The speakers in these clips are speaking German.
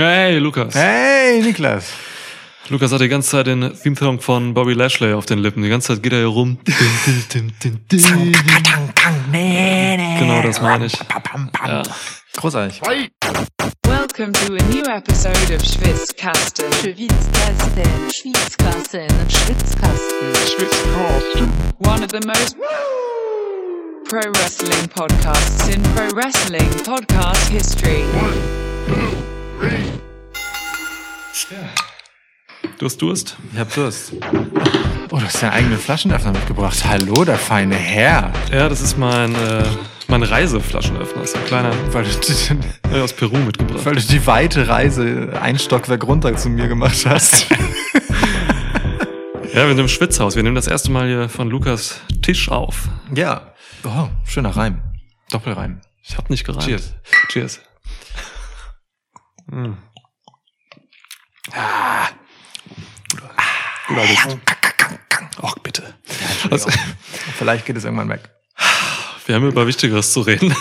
Hey, Lukas. Hey, Niklas. Lukas hat die ganze Zeit den Theme-Song von Bobby Lashley auf den Lippen. Die ganze Zeit geht er hier rum. genau, das meine ich. Ja. Großartig. Welcome to a new episode of Schwitzkasten. Schwitzkasten, Schwitzkasten, Schwitzkasten, Schwitzkasten. One of the most pro wrestling podcasts in pro wrestling podcast history. Du hast Durst? Ich hab Durst. Oh, du hast ja eigene Flaschenöffner mitgebracht. Hallo, der feine Herr. Ja, das ist mein, äh, mein Reiseflaschenöffner. Das ist ein kleiner Weil du, äh, aus Peru mitgebracht. weil du die weite Reise ein Stockwerk runter zu mir gemacht hast. Ja, wir sind im Schwitzhaus. Wir nehmen das erste Mal hier von Lukas Tisch auf. ja. Oh, schöner Reim. Doppelreim. Ich hab nicht gereimt. Cheers. Cheers. Mm. Guter Duft. Ach, bitte. Also, Vielleicht geht es irgendwann weg. wir haben über Wichtigeres zu reden.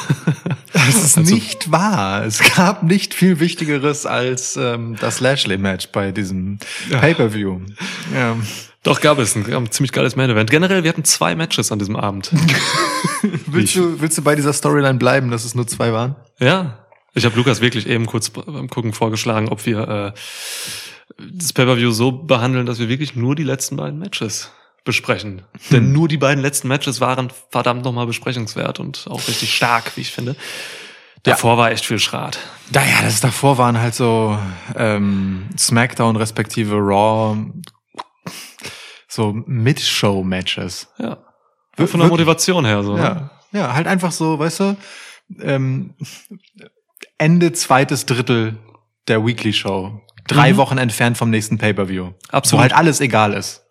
Das ist Also- nicht wahr. Es gab nicht viel Wichtigeres als ähm, das Lashley-Match bei diesem Pay-Per-View. Ja. Doch, gab es ein, ein ziemlich geiles Main-Event. Generell, wir hatten zwei Matches an diesem Abend. Willst, du, willst du bei dieser Storyline bleiben, dass es nur zwei waren? Ja. Ich habe Lukas wirklich eben kurz beim Gucken vorgeschlagen, ob wir äh, das Pay-Per-View so behandeln, dass wir wirklich nur die letzten beiden Matches besprechen. Denn nur die beiden letzten Matches waren verdammt nochmal besprechenswert und auch richtig stark, wie ich finde. Davor war echt viel Schrat. Naja, das davor waren halt so ähm, SmackDown respektive Raw so Mid-Show-Matches. Ja. Von der Motivation her so. ne? Ja, ja, halt einfach so, weißt du, ähm, Ende zweites Drittel der Weekly Show. Drei Mhm. Wochen entfernt vom nächsten Pay-Per-View. Absolut. Wo halt alles egal ist.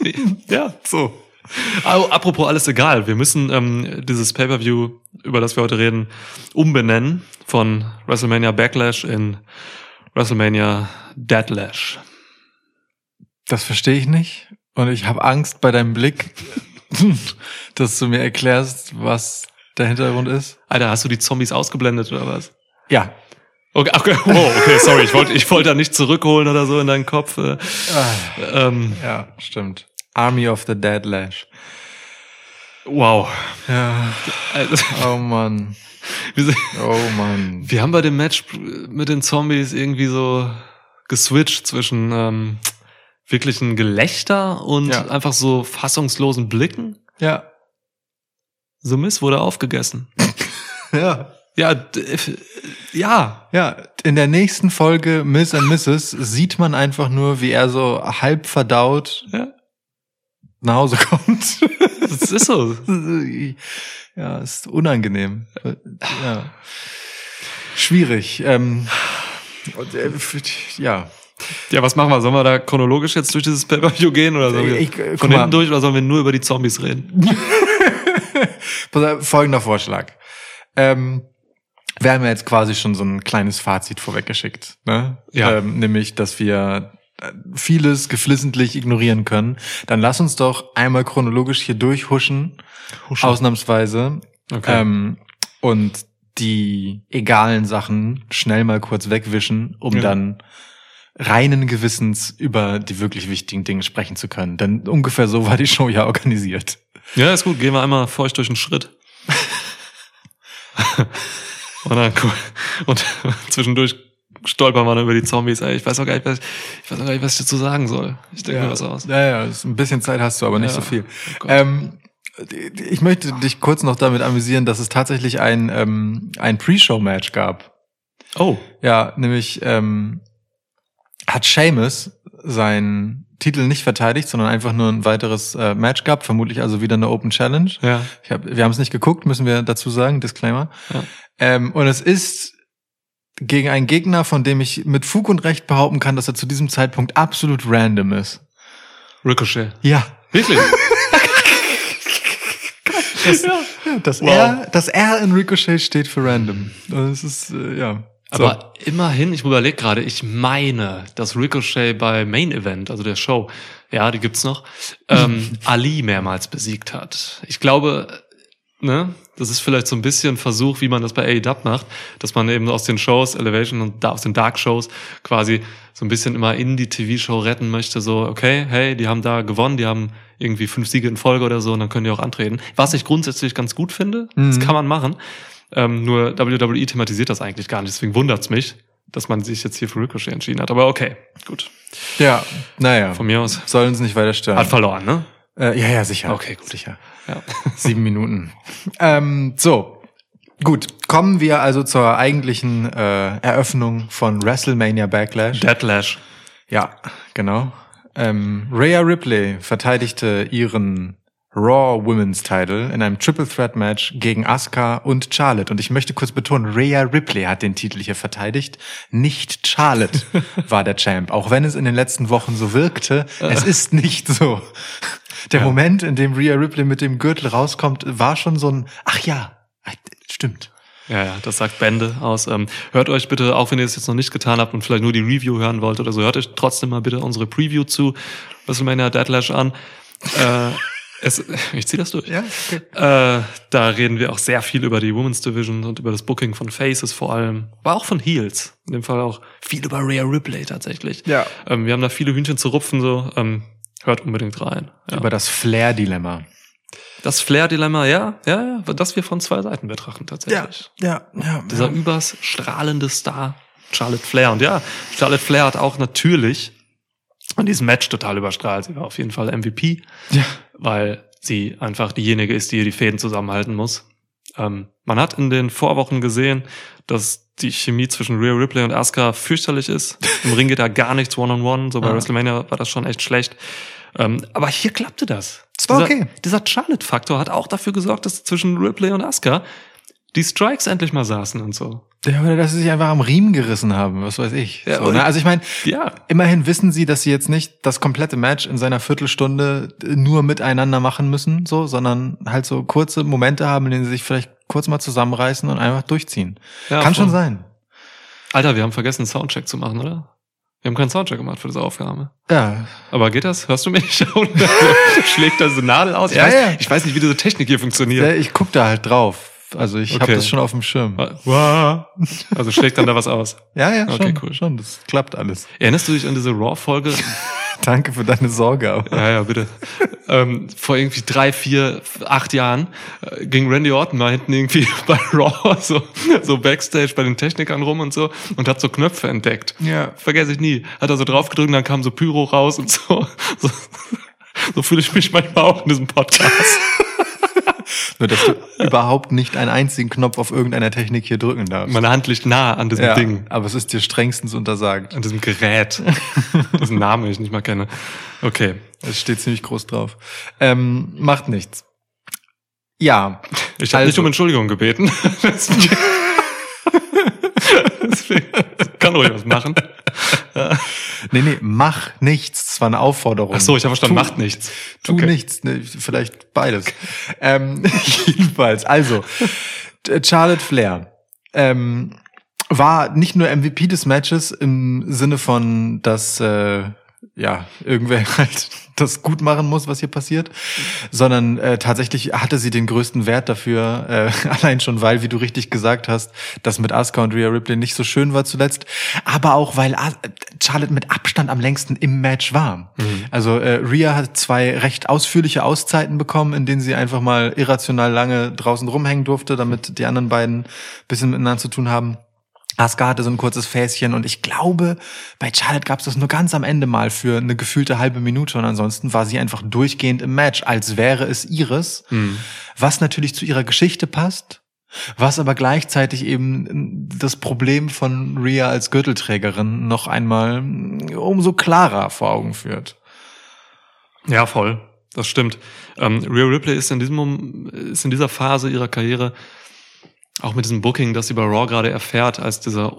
Ja, so. Apropos alles egal, wir müssen ähm, dieses Pay-per-View, über das wir heute reden, umbenennen von WrestleMania Backlash in WrestleMania Deadlash. Das verstehe ich nicht. Und ich habe Angst bei deinem Blick, dass du mir erklärst, was der Hintergrund ist. Alter, hast du die Zombies ausgeblendet oder was? Ja. Okay, okay, wow, okay, sorry, ich wollte ich wollte da nicht zurückholen oder so in deinen Kopf. Äh, ähm, Ja, stimmt. Army of the Dead Lash. wow. Ja. Oh sind- Oh Mann. wir haben bei dem Match mit den Zombies irgendwie so geswitcht zwischen ähm, wirklichen Gelächter und Ja. einfach so fassungslosen Blicken. Ja. The Miss wurde aufgegessen. Ja. Ja, äh, ja. Ja, in der nächsten Folge Miss and Mrs. sieht man einfach nur, wie er so halb verdaut Ja. nach Hause kommt. Das ist so. ja, ist unangenehm. Ja. Schwierig. Ähm, äh, ja. Ja, was machen wir? Sollen wir da chronologisch jetzt durch dieses Pay-Per-View gehen oder sollen wir Ich- äh, guck von mal. hinten durch oder sollen wir nur über die Zombies reden? Folgender Vorschlag. Ähm, wir haben ja jetzt quasi schon so ein kleines Fazit vorweggeschickt. Ne? Ja. Ähm, nämlich, dass wir äh, vieles geflissentlich ignorieren können. Dann lass uns doch einmal chronologisch hier durchhuschen, ausnahmsweise. Okay. Ähm, und die egalen Sachen schnell mal kurz wegwischen, um Ja. dann reinen Gewissens über die wirklich wichtigen Dinge sprechen zu können. Denn ungefähr so war die Show ja organisiert. Ja, ist gut. Gehen wir einmal feucht durch den Schritt. und dann und zwischendurch stolpern wir dann über die Zombies. Ey, ich weiß auch gar nicht, was, ich weiß auch gar nicht, was ich dazu sagen soll. Ich denke mir was aus. Ja, ja, ein bisschen Zeit hast du, aber nicht Ja. so viel. Oh ähm, ich möchte dich kurz noch damit amüsieren, dass es tatsächlich ein, ähm, ein Pre-Show-Match gab. Oh, Ja, nämlich ähm, hat Seamus seinen Titel nicht verteidigt, sondern einfach nur ein weiteres äh, Match gehabt, vermutlich also wieder eine Open Challenge. ja. Ich hab, wir haben es nicht geguckt, müssen wir dazu sagen, Disclaimer. Ja. Ähm, und es ist gegen einen Gegner, von dem ich mit Fug und Recht behaupten kann, dass er zu diesem Zeitpunkt absolut random ist. Ricochet. Ja. Wirklich? Das, ja, das, Wow. R, das R in Ricochet steht für random. Es ist, äh, ja. So. Aber immerhin, ich überlege gerade, ich meine, dass Ricochet bei Main Event, also der Show, ja, die gibt's noch, ähm, Ali mehrmals besiegt hat. Ich glaube, ne, das ist vielleicht so ein bisschen Versuch, wie man das bei AEW macht, dass man eben aus den Shows, Elevation und da aus den Dark Shows quasi so ein bisschen immer in die TV-Show retten möchte, so, okay, hey, die haben da gewonnen, die haben irgendwie fünf Siege in Folge oder so, und dann können die auch antreten. Was ich grundsätzlich ganz gut finde, das Mhm. kann man machen. Ähm, nur WWE thematisiert das eigentlich gar nicht, deswegen wundert's mich, dass man sich jetzt hier für Ricochet entschieden hat. Aber okay, gut. Ja, naja. Von mir aus. Soll uns nicht weiter stören. Hat verloren, ne? Äh, ja, ja, sicher. Okay, gut. Sicher. Ja. Sieben Minuten. Ähm, so. Gut, kommen wir also zur eigentlichen äh, Eröffnung von WrestleMania Backlash. Deadlash. Ja, genau. Ähm, Rhea Ripley verteidigte ihren Raw Women's Title in einem Triple Threat Match gegen Asuka und Charlotte. Und ich möchte kurz betonen, Rhea Ripley hat den Titel hier verteidigt, nicht Charlotte war der Champ. Auch wenn es in den letzten Wochen so wirkte, es ist nicht so. Der Ja. Moment, in dem Rhea Ripley mit dem Gürtel rauskommt, war schon so ein, ach ja, stimmt. Ja, ja, das sagt Bände aus. Ähm, hört euch bitte, auch wenn ihr es jetzt noch nicht getan habt und vielleicht nur die Review hören wollt oder so, hört euch trotzdem mal bitte unsere Preview zu WrestleMania Deadlash an. Äh, es, ich zieh das durch. Ja, okay. Äh, da reden wir auch sehr viel über die Women's Division und über das Booking von Faces vor allem, aber auch von Heels. In dem Fall auch viel über Rhea Ripley tatsächlich. Ja. Ähm, wir haben da viele Hühnchen zu rupfen, so. Ähm, hört unbedingt rein. Ja. Über das Flair-Dilemma. das Flair-Dilemma, ja, ja, ja, das wir von zwei Seiten betrachten tatsächlich. ja, ja. Dieser übers strahlende Star, Charlotte Flair. Und ja, Charlotte Flair hat auch natürlich in diesem Match total überstrahlt. Sie war auf jeden Fall MVP, ja. weil sie einfach diejenige ist, die die Fäden zusammenhalten muss. Ähm, man hat in den Vorwochen gesehen, dass die Chemie zwischen Rhea Ripley und Asuka fürchterlich ist. Im Ring geht da gar nichts One-on-One. So bei Ah. WrestleMania war das schon echt schlecht. Ähm, aber hier klappte das. Es war dieser, okay. Dieser Charlotte-Faktor hat auch dafür gesorgt, dass zwischen Ripley und Asuka die Strikes endlich mal saßen und so. Ja, oder dass sie sich einfach am Riemen gerissen haben, was weiß ich. Ja, so, ne? Also ich meine, Ja, immerhin wissen sie, dass sie jetzt nicht das komplette Match in seiner Viertelstunde nur miteinander machen müssen, so, sondern halt so kurze Momente haben, in denen sie sich vielleicht kurz mal zusammenreißen und einfach durchziehen. Ja, Kann schon voll. sein. Alter, wir haben vergessen, einen Soundcheck zu machen, oder? Wir haben keinen Soundcheck gemacht für diese Aufgabe. Ja. Aber geht das? Hörst du mich? Schlägt da so Nadel aus? Ich, Ja, weiß, ja. ich weiß nicht, wie diese Technik hier funktioniert. ich guck da halt drauf. Also ich hab Okay. das schon auf dem Schirm. Wow. Also schlägt dann da was aus. Ja, ja, schon, Okay, cool. schon. Das klappt alles. Erinnerst du dich an diese Raw-Folge? Danke für deine Sorge. Aber. Ja, ja, bitte. ähm, vor irgendwie drei, vier, acht Jahren äh, ging Randy Orton mal hinten irgendwie bei Raw so, so Backstage bei den Technikern rum und so und hat so Knöpfe entdeckt. Ja. Vergesse ich nie. Hat er so drauf gedrückt, dann kam so Pyro raus und so. So, so fühle ich mich manchmal auch in diesem Podcast. Nur, dass du überhaupt nicht einen einzigen Knopf auf irgendeiner Technik hier drücken darfst. Meine Hand liegt nah an diesem ja, Ding, aber es ist dir strengstens untersagt. an diesem Gerät, dessen Namen ich nicht mal kenne. Okay. Es steht ziemlich groß drauf. Ähm, macht nichts. Ja. Ich habe Also- nicht um Entschuldigung gebeten. Deswegen kann ruhig was machen. Nee, nee, mach nichts. Das war eine Aufforderung. Ach so, ich habe verstanden, Tu- macht nichts. Tu Okay. nichts. Nee, vielleicht beides. ähm, jedenfalls. Also, Charlotte Flair. Ähm, war nicht nur MVP des Matches im Sinne von, dass äh, ja irgendwer halt das gut machen muss, was hier passiert, sondern äh, tatsächlich hatte sie den größten Wert dafür, äh, allein schon, weil, wie du richtig gesagt hast, das mit Asuka und Rhea Ripley nicht so schön war zuletzt, aber auch, weil As Charlotte mit Abstand am längsten im Match war. Also äh, Rhea hat zwei recht ausführliche Auszeiten bekommen, in denen sie einfach mal irrational lange draußen rumhängen durfte, damit die anderen beiden bisschen miteinander zu tun haben. Asuka hatte so ein kurzes Fäschen und ich glaube, bei Charlotte gab es das nur ganz am Ende mal für eine gefühlte halbe Minute und ansonsten war sie einfach durchgehend im Match, als wäre es ihres, was natürlich zu ihrer Geschichte passt, was aber gleichzeitig eben das Problem von Rhea als Gürtelträgerin noch einmal umso klarer vor Augen führt. Ja, voll. Das stimmt. Ähm, Rhea Ripley ist in diesem ist in dieser Phase ihrer Karriere auch mit diesem Booking, das sie bei Raw gerade erfährt, als dieser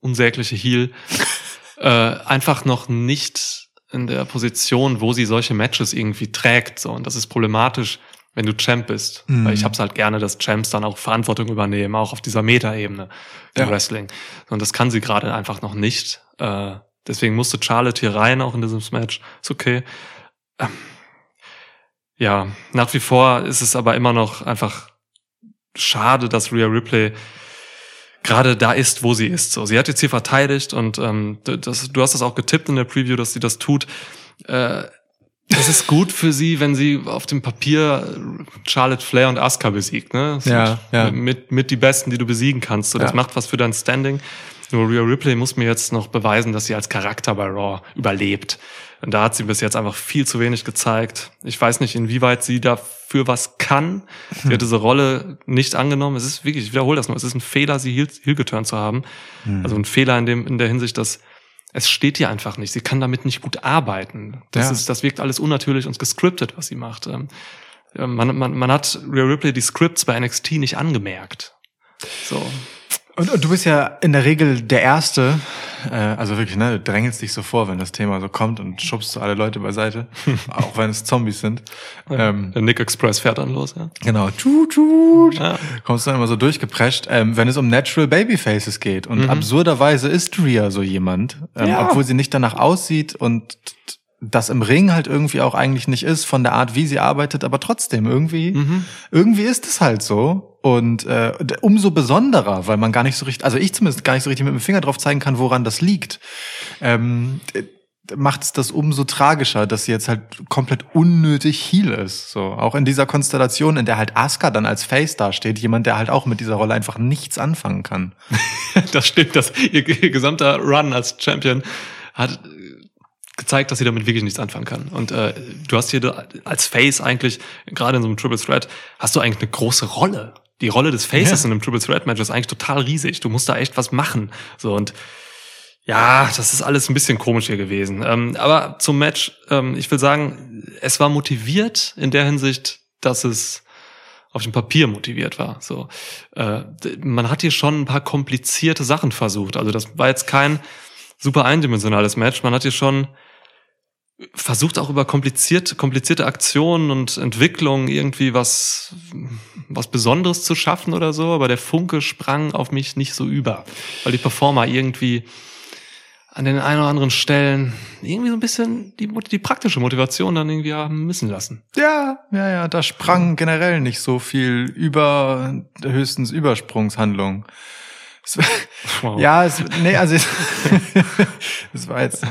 unsägliche Heel, äh, einfach noch nicht in der Position, wo sie solche Matches irgendwie trägt. So. Und das ist problematisch, wenn du Champ bist. Mhm. Weil ich hab's halt gerne, dass Champs dann auch Verantwortung übernehmen, auch auf dieser Meta-Ebene im Ja. Wrestling. Und das kann sie gerade einfach noch nicht. Äh, deswegen musste Charlotte hier rein, auch in diesem Match. Ist okay. Ähm, ja, nach wie vor ist es aber immer noch einfach schade, dass Rhea Ripley gerade da ist, wo sie ist. So, sie hat jetzt hier verteidigt und ähm, das, du hast das auch getippt in der Preview, dass sie das tut. Äh, es ist gut für sie, wenn sie auf dem Papier Charlotte Flair und Asuka besiegt. Ne? Das Ja, ja. Mit, mit die Besten, die du besiegen kannst. So, das Ja. macht was für dein Standing. Nur Rhea Ripley muss mir jetzt noch beweisen, dass sie als Charakter bei Raw überlebt. Und da hat sie bis jetzt einfach viel zu wenig gezeigt. Ich weiß nicht, inwieweit sie dafür was kann. Sie hat diese Rolle nicht angenommen. Es ist wirklich, ich wiederhole das nur, es ist ein Fehler, sie heel, heel geturnt zu haben. Also ein Fehler in dem, in der Hinsicht, dass es steht ihr einfach nicht. Sie kann damit nicht gut arbeiten. Das Ja. ist, das wirkt alles unnatürlich und gescriptet, was sie macht. Ähm, Man, man, man hat Rhea Ripley die Scripts bei NXT nicht angemerkt. So. Und, und du bist ja in der Regel der Erste, äh, also wirklich, ne, du drängelst dich so vor, wenn das Thema so kommt und schubst so alle Leute beiseite, auch wenn es Zombies sind. Ähm, Der Nick Express fährt dann los, ja. genau, tschut, tschut, Ja. kommst dann immer so durchgeprescht, ähm, wenn es um Natural Babyfaces geht. Und absurderweise ist Rhea so jemand, ähm, Ja. obwohl sie nicht danach aussieht und das im Ring halt irgendwie auch eigentlich nicht ist von der Art, wie sie arbeitet, aber trotzdem irgendwie, irgendwie ist es halt so. Und äh, umso besonderer, weil man gar nicht so richtig, also ich zumindest gar nicht so richtig mit dem Finger drauf zeigen kann, woran das liegt. Ähm, macht es das umso tragischer, dass sie jetzt halt komplett unnötig Heal ist. So auch in dieser Konstellation, in der halt Asuka dann als Face dasteht, jemand, der halt auch mit dieser Rolle einfach nichts anfangen kann. Das stimmt, dass ihr, ihr gesamter Run als Champion hat gezeigt, dass sie damit wirklich nichts anfangen kann. Und äh, du hast hier als Face eigentlich, gerade in so einem Triple Threat, hast du eigentlich eine große Rolle. Die Rolle des Faces Ja. in einem Triple Threat Match ist eigentlich total riesig. Du musst da echt was machen. So und ja, das ist alles ein bisschen komisch hier gewesen. Ähm, aber zum Match, ähm, ich will sagen, es war motiviert in der Hinsicht, dass es auf dem Papier motiviert war. So, äh, man hat hier schon ein paar komplizierte Sachen versucht. Also das war jetzt kein super eindimensionales Match. Man hat hier schon versucht auch über komplizierte, komplizierte Aktionen und Entwicklungen irgendwie was, was Besonderes zu schaffen oder so, aber der Funke sprang auf mich nicht so über, weil die Performer irgendwie an den ein oder anderen Stellen irgendwie so ein bisschen die, die praktische Motivation dann irgendwie haben müssen lassen. Ja, ja, ja, da sprang generell nicht so viel über höchstens Übersprungshandlung. Es, Wow. Ja, es, nee, also es, es war jetzt äh,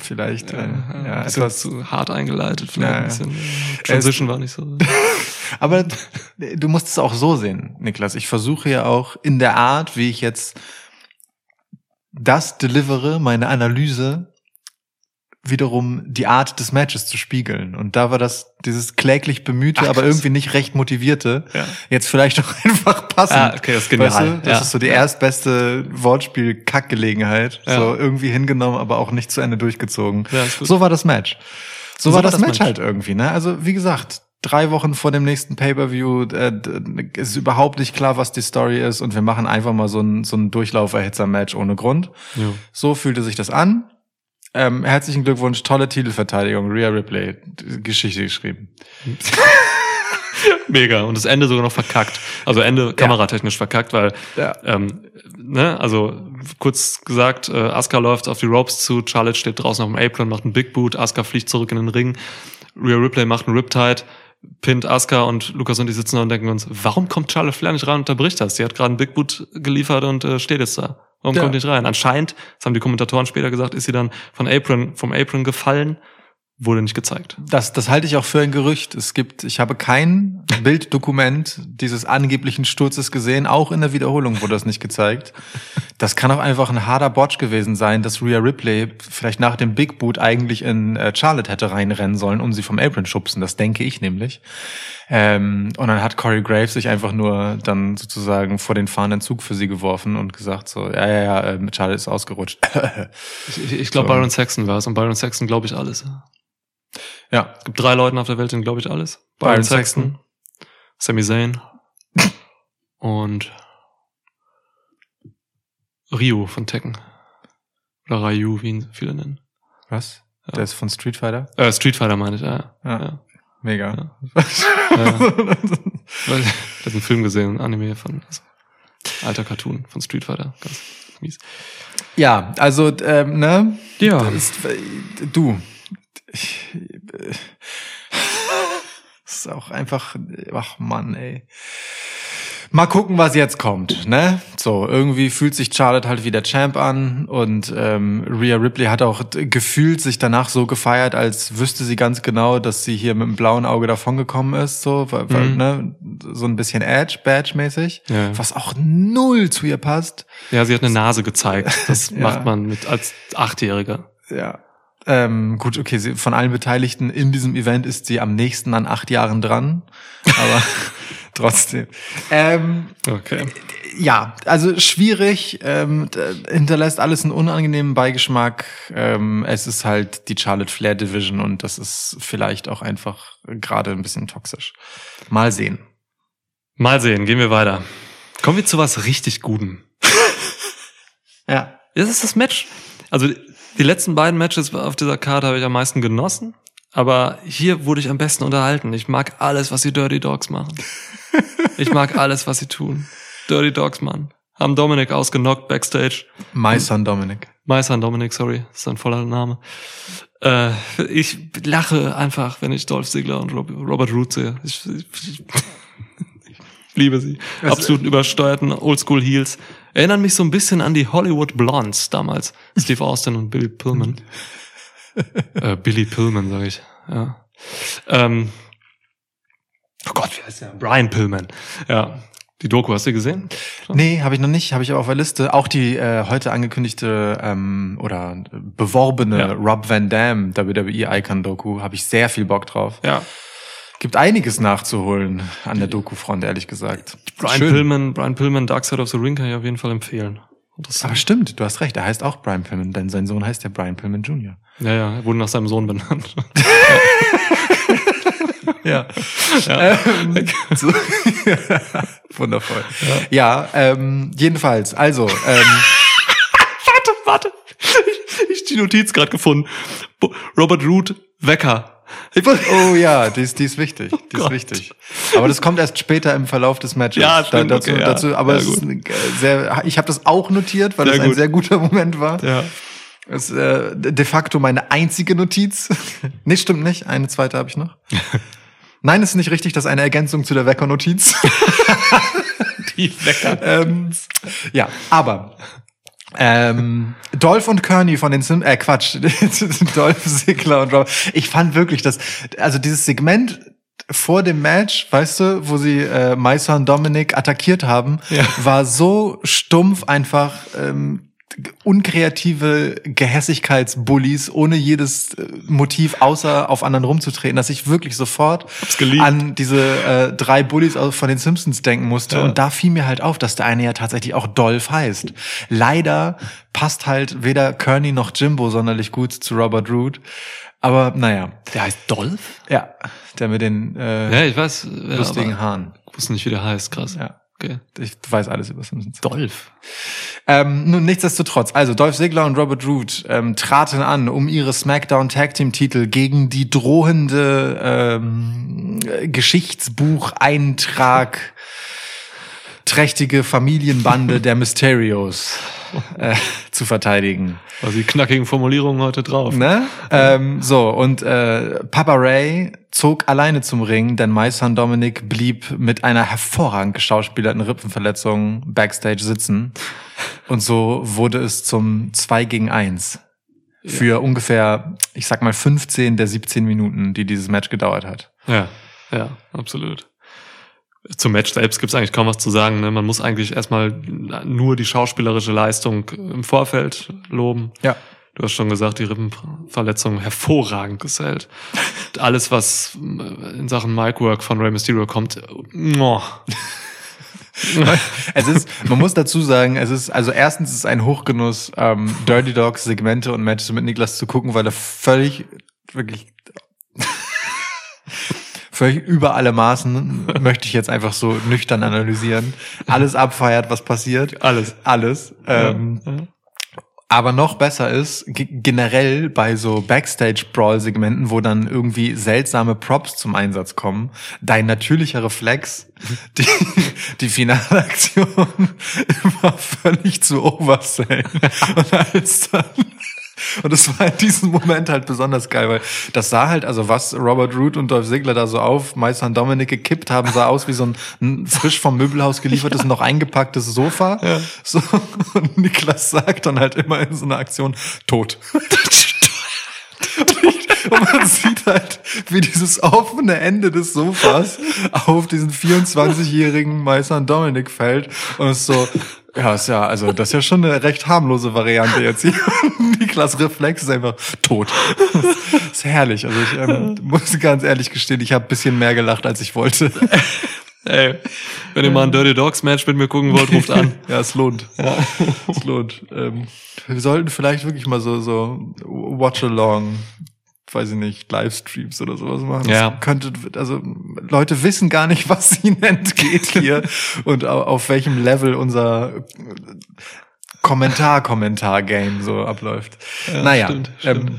vielleicht äh, ja, ja, ein bisschen etwas zu hart eingeleitet, vielleicht Ja, ein ja. bisschen. äh, Transition war nicht so. Aber du musst es auch so sehen, Niklas. Ich versuche ja auch in der Art, wie ich jetzt das delivere, meine Analyse, wiederum die Art des Matches zu spiegeln. Und da war das dieses kläglich bemühte, Ach, aber irgendwie nicht recht motivierte, Ja. jetzt vielleicht auch einfach passend. Ah, okay, das ist genial. Weißt du? Das Ja. ist so die erstbeste Wortspiel-Kackgelegenheit. Ja. So irgendwie hingenommen, aber auch nicht zu Ende durchgezogen. Ja, so war das Match. So, So war das, das Match Match. halt irgendwie, ne? Also, wie gesagt, drei Wochen vor dem nächsten Pay-Per-View äh, ist überhaupt nicht klar, was die Story ist und wir machen einfach mal so ein, so ein Durchlauferhitzer-Match ohne Grund. Jo. So fühlte sich das an. Ähm, herzlichen Glückwunsch, tolle Titelverteidigung, Rhea Ripley, Geschichte geschrieben. Mega. Und das Ende sogar noch verkackt. Also Ende kameratechnisch verkackt, weil, Ja. ähm, ne, also kurz gesagt, äh, Asuka läuft auf die Ropes zu, Charlotte steht draußen auf dem Apron, macht einen Big Boot, Asuka fliegt zurück in den Ring, Rhea Ripley macht einen Riptide, pinnt Asuka und Lukas und die sitzen da und denken uns, warum kommt Charlotte Flair nicht rein und unterbricht das? Sie hat gerade einen Big Boot geliefert und äh, steht jetzt da. Warum Ja. kommt nicht rein? Anscheinend, das haben die Kommentatoren später gesagt, ist sie dann von Apron, vom Apron gefallen, wurde nicht gezeigt. Das, das halte ich auch für ein Gerücht. Es gibt, ich habe kein Bilddokument dieses angeblichen Sturzes gesehen. Auch in der Wiederholung wurde das nicht gezeigt. Das kann auch einfach ein harter Botch gewesen sein, dass Rhea Ripley vielleicht nach dem Big Boot eigentlich in äh, Charlotte hätte reinrennen sollen, um sie vom Apron schubsen. Das denke ich nämlich. Ähm, und dann hat Corey Graves sich einfach nur dann sozusagen vor den fahrenden Zug für sie geworfen und gesagt so, ja, ja, ja, äh, Charlotte ist ausgerutscht. Ich, ich, ich glaube, So. Byron Saxon war es und Byron Saxon glaube ich alles. ja, Es gibt drei Leute auf der Welt, denen glaube ich alles. Byron Byron Saxon, Sami Zayn und Ryu von Tekken. Oder Ryu, wie ihn viele nennen. was? Ja. Der ist von Street Fighter? Äh, Street Fighter meine ich, ja. Ja. ja. Mega. ja. Weil, ich habe einen Film gesehen, ein Anime von, also, alter Cartoon von Street Fighter. Ganz mies. Ja, also, ähm, ne? Ja. Das ist, äh, du. Ich, äh, ist auch einfach, ach Mann, ey. Mal gucken, was jetzt kommt, ne? So, irgendwie fühlt sich Charlotte halt wie der Champ an und ähm, Rhea Ripley hat auch gefühlt sich danach so gefeiert, als wüsste sie ganz genau, dass sie hier mit dem blauen Auge davongekommen ist, so, weil, weil, Mhm. ne? so ein bisschen Edge, Badge-mäßig, Ja. was auch null zu ihr passt. Ja, sie hat eine Nase gezeigt. Das Ja. macht man mit als Achtjähriger. Ja. Ähm, gut, okay, sie, von allen Beteiligten in diesem Event ist sie am nächsten an acht Jahren dran, aber trotzdem. Ähm, Okay. ja, also schwierig, ähm, hinterlässt alles einen unangenehmen Beigeschmack. Ähm, es ist halt die Charlotte Flair Division und das ist vielleicht auch einfach gerade ein bisschen toxisch. Mal sehen. Mal sehen, gehen wir weiter. Kommen wir zu was richtig Gutem. Ja. Das ist das Match. Also die letzten beiden Matches auf dieser Karte habe ich am meisten genossen. Aber hier wurde ich am besten unterhalten. Ich mag alles, was die Dirty Dogs machen. Ich mag alles, was sie tun. Dirty Dogs, Mann. Haben Dominic ausgenockt backstage. My son Dominic. My son Dominic, sorry, ist sein voller Name. Äh, ich lache einfach, wenn ich Dolph Ziggler und Rob Robert Root sehe. Ich, ich, ich liebe sie. Also- Absolut übersteuerten Oldschool Heels. Erinnern mich so ein bisschen an die Hollywood Blondes damals. Steve Austin und Billy Pillman. äh, Billy Pillman, sage ich. Ja. Ähm, oh Gott, wie heißt der? Brian Pillman. Ja. Die Doku, hast du gesehen? Nee, habe ich noch nicht, habe ich aber auf der Liste. Auch die äh, heute angekündigte ähm, oder beworbene Ja. Rob Van Dam WWE Icon Doku, habe ich sehr viel Bock drauf. Ja. Gibt einiges nachzuholen an der Doku-Front, ehrlich gesagt. Brian Schön. Pillman, Brian Pillman, Dark Side of the Ring kann ich auf jeden Fall empfehlen. Interessant. Aber stimmt, du hast recht, er heißt auch Brian Pillman, denn sein Sohn heißt ja Brian Pillman Jr. Ja, ja, er wurde nach seinem Sohn benannt. Ja. ja. Ähm, so. Wundervoll. Ja, ähm, jedenfalls, also, ähm, warte, warte. Ich, ich die Notiz gerade gefunden. Robert Root, Wecker. Oh ja, die ist, die ist wichtig, die ist Gott. wichtig. Aber das kommt erst später im Verlauf des Matches. Ja, stimmt, dazu, okay, ja. dazu, aber Ja, sehr, ich habe das auch notiert, weil Sehr das ein gut. sehr guter Moment war. ja. Das ist äh, de facto meine einzige Notiz. nee, stimmt nicht. Eine zweite habe ich noch. Nein, ist nicht richtig. Das ist eine Ergänzung zu der Wecker-Notiz. Die Wecker. ähm, ja, aber ähm, Dolph und Kearney von den Sim, äh Quatsch, Dolph Ziggler und Rob. Ich fand wirklich das, also dieses Segment vor dem Match, weißt du, wo sie äh, Meister und Dominic attackiert haben, Ja. war so stumpf einfach. Ähm, unkreative Gehässigkeitsbullies ohne jedes äh, Motiv außer auf anderen rumzutreten, dass ich wirklich sofort an diese äh, drei Bullies von den Simpsons denken musste Ja. und da fiel mir halt auf, dass der eine ja tatsächlich auch Dolph heißt. Leider passt halt weder Kearney noch Jimbo sonderlich gut zu Robert Root, aber naja, Der heißt Dolph? ja, der mit den äh, Ja, ich weiß. Ja, lustigen aber Haaren. Ich wusste nicht, wie der heißt. Krass. Ja. Ich weiß alles über Simpsons. Dolph. Ähm, nun, nichtsdestotrotz, also Dolph Ziggler und Robert Root ähm, traten an, um ihre SmackDown Tag Team Titel gegen die drohende ähm, Geschichtsbucheintrag trächtige Familienbande der Mysterios äh, zu verteidigen. Also die knackigen Formulierungen heute drauf. Ne? Ähm, so, und äh, Papa Ray zog alleine zum Ring, denn My Son Dominic blieb mit einer hervorragend geschauspielerten Rippenverletzung backstage sitzen. Und so wurde es zum 2 gegen 1 für ungefähr, ich sag mal, 15 der 17 Minuten, die dieses Match gedauert hat. Ja, ja, absolut. Zum Match selbst gibt's eigentlich kaum was zu sagen. Ne? Man muss eigentlich erstmal nur die schauspielerische Leistung im Vorfeld loben. Ja. Du hast schon gesagt, die Rippenverletzung hervorragend gesellt. Alles, was in Sachen Micwork von Rey Mysterio kommt, oh. es ist, man muss dazu sagen, es ist, also erstens ist es ein Hochgenuss, ähm, Dirty Dogs Segmente und Matches mit Niklas zu gucken, weil er völlig, wirklich, völlig über alle Maßen, möchte ich jetzt einfach so nüchtern analysieren, alles abfeiert, was passiert. alles. Alles. Ähm, ja. aber noch besser ist, ge- generell bei so Backstage-Brawl-Segmenten, wo dann irgendwie seltsame Props zum Einsatz kommen, dein natürlicher Reflex, die, die Finalaktion immer völlig zu oversellen. Und als dann Und das war in diesem Moment halt besonders geil, weil das sah halt, also was Robert Root und Dolph Ziggler da so auf Meister und Dominik gekippt haben, sah aus wie so ein, ein frisch vom Möbelhaus geliefertes, noch eingepacktes Sofa. So, und Niklas sagt dann halt immer in so einer Aktion, tot. Und man sieht halt, wie dieses offene Ende des Sofas auf diesen 24-jährigen Meister Dominik fällt. Und es ist so, ja, ist ja, also das ist ja schon eine recht harmlose Variante jetzt hier. Niklas Reflex ist einfach tot. Das ist herrlich. Also ich ähm, muss ganz ehrlich gestehen, ich habe ein bisschen mehr gelacht, als ich wollte. Ey, wenn ihr mal ein Dirty Dogs Match mit mir gucken wollt, ruft an. Ja, es lohnt. Ja, es lohnt. Ähm, wir sollten vielleicht wirklich mal so, so Watch-along, weiß ich nicht, Livestreams oder sowas machen. Ja. Das könnte, also Leute wissen gar nicht, was ihnen entgeht hier und au- auf welchem Level unser Kommentar-Kommentar-Game so abläuft. naja, stimmt, stimmt.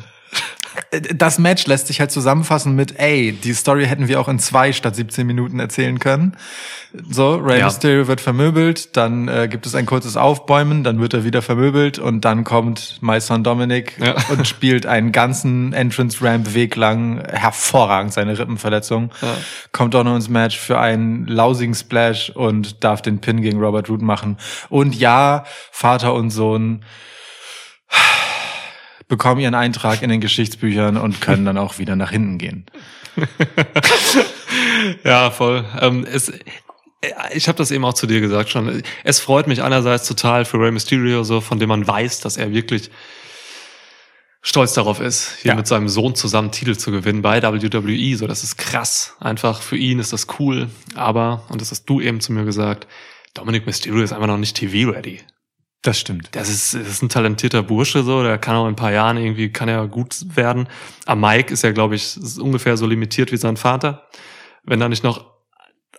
Das Match lässt sich halt zusammenfassen mit, ey, die Story hätten wir auch in zwei statt 17 Minuten erzählen können. So, Rey Ja. Mysterio wird vermöbelt, dann äh, gibt es ein kurzes Aufbäumen, dann wird er wieder vermöbelt und dann kommt My Son Dominic Ja. und spielt einen ganzen Entrance-Ramp-Weg lang hervorragend seine Rippenverletzung. Ja. Kommt auch noch ins Match für einen lausigen Splash und darf den Pin gegen Robert Root machen. Und ja, Vater und Sohn bekommen ihren Eintrag in den Geschichtsbüchern und können dann auch wieder nach hinten gehen. Ja, voll. Ähm, es, äh, ich habe das eben auch zu dir gesagt schon. Es freut mich einerseits total für Rey Mysterio, so von dem man weiß, dass er wirklich stolz darauf ist, hier Ja. mit seinem Sohn zusammen Titel zu gewinnen bei WWE. So, das ist krass. Einfach für ihn ist das cool. Aber, und das hast du eben zu mir gesagt, Dominic Mysterio ist einfach noch nicht TV-ready. Das stimmt. Das ist, das ist ein talentierter Bursche, so, der kann auch in ein paar Jahren irgendwie, kann er gut werden. Am Mike ist er, glaube ich, ungefähr so limitiert wie sein Vater. Wenn da nicht noch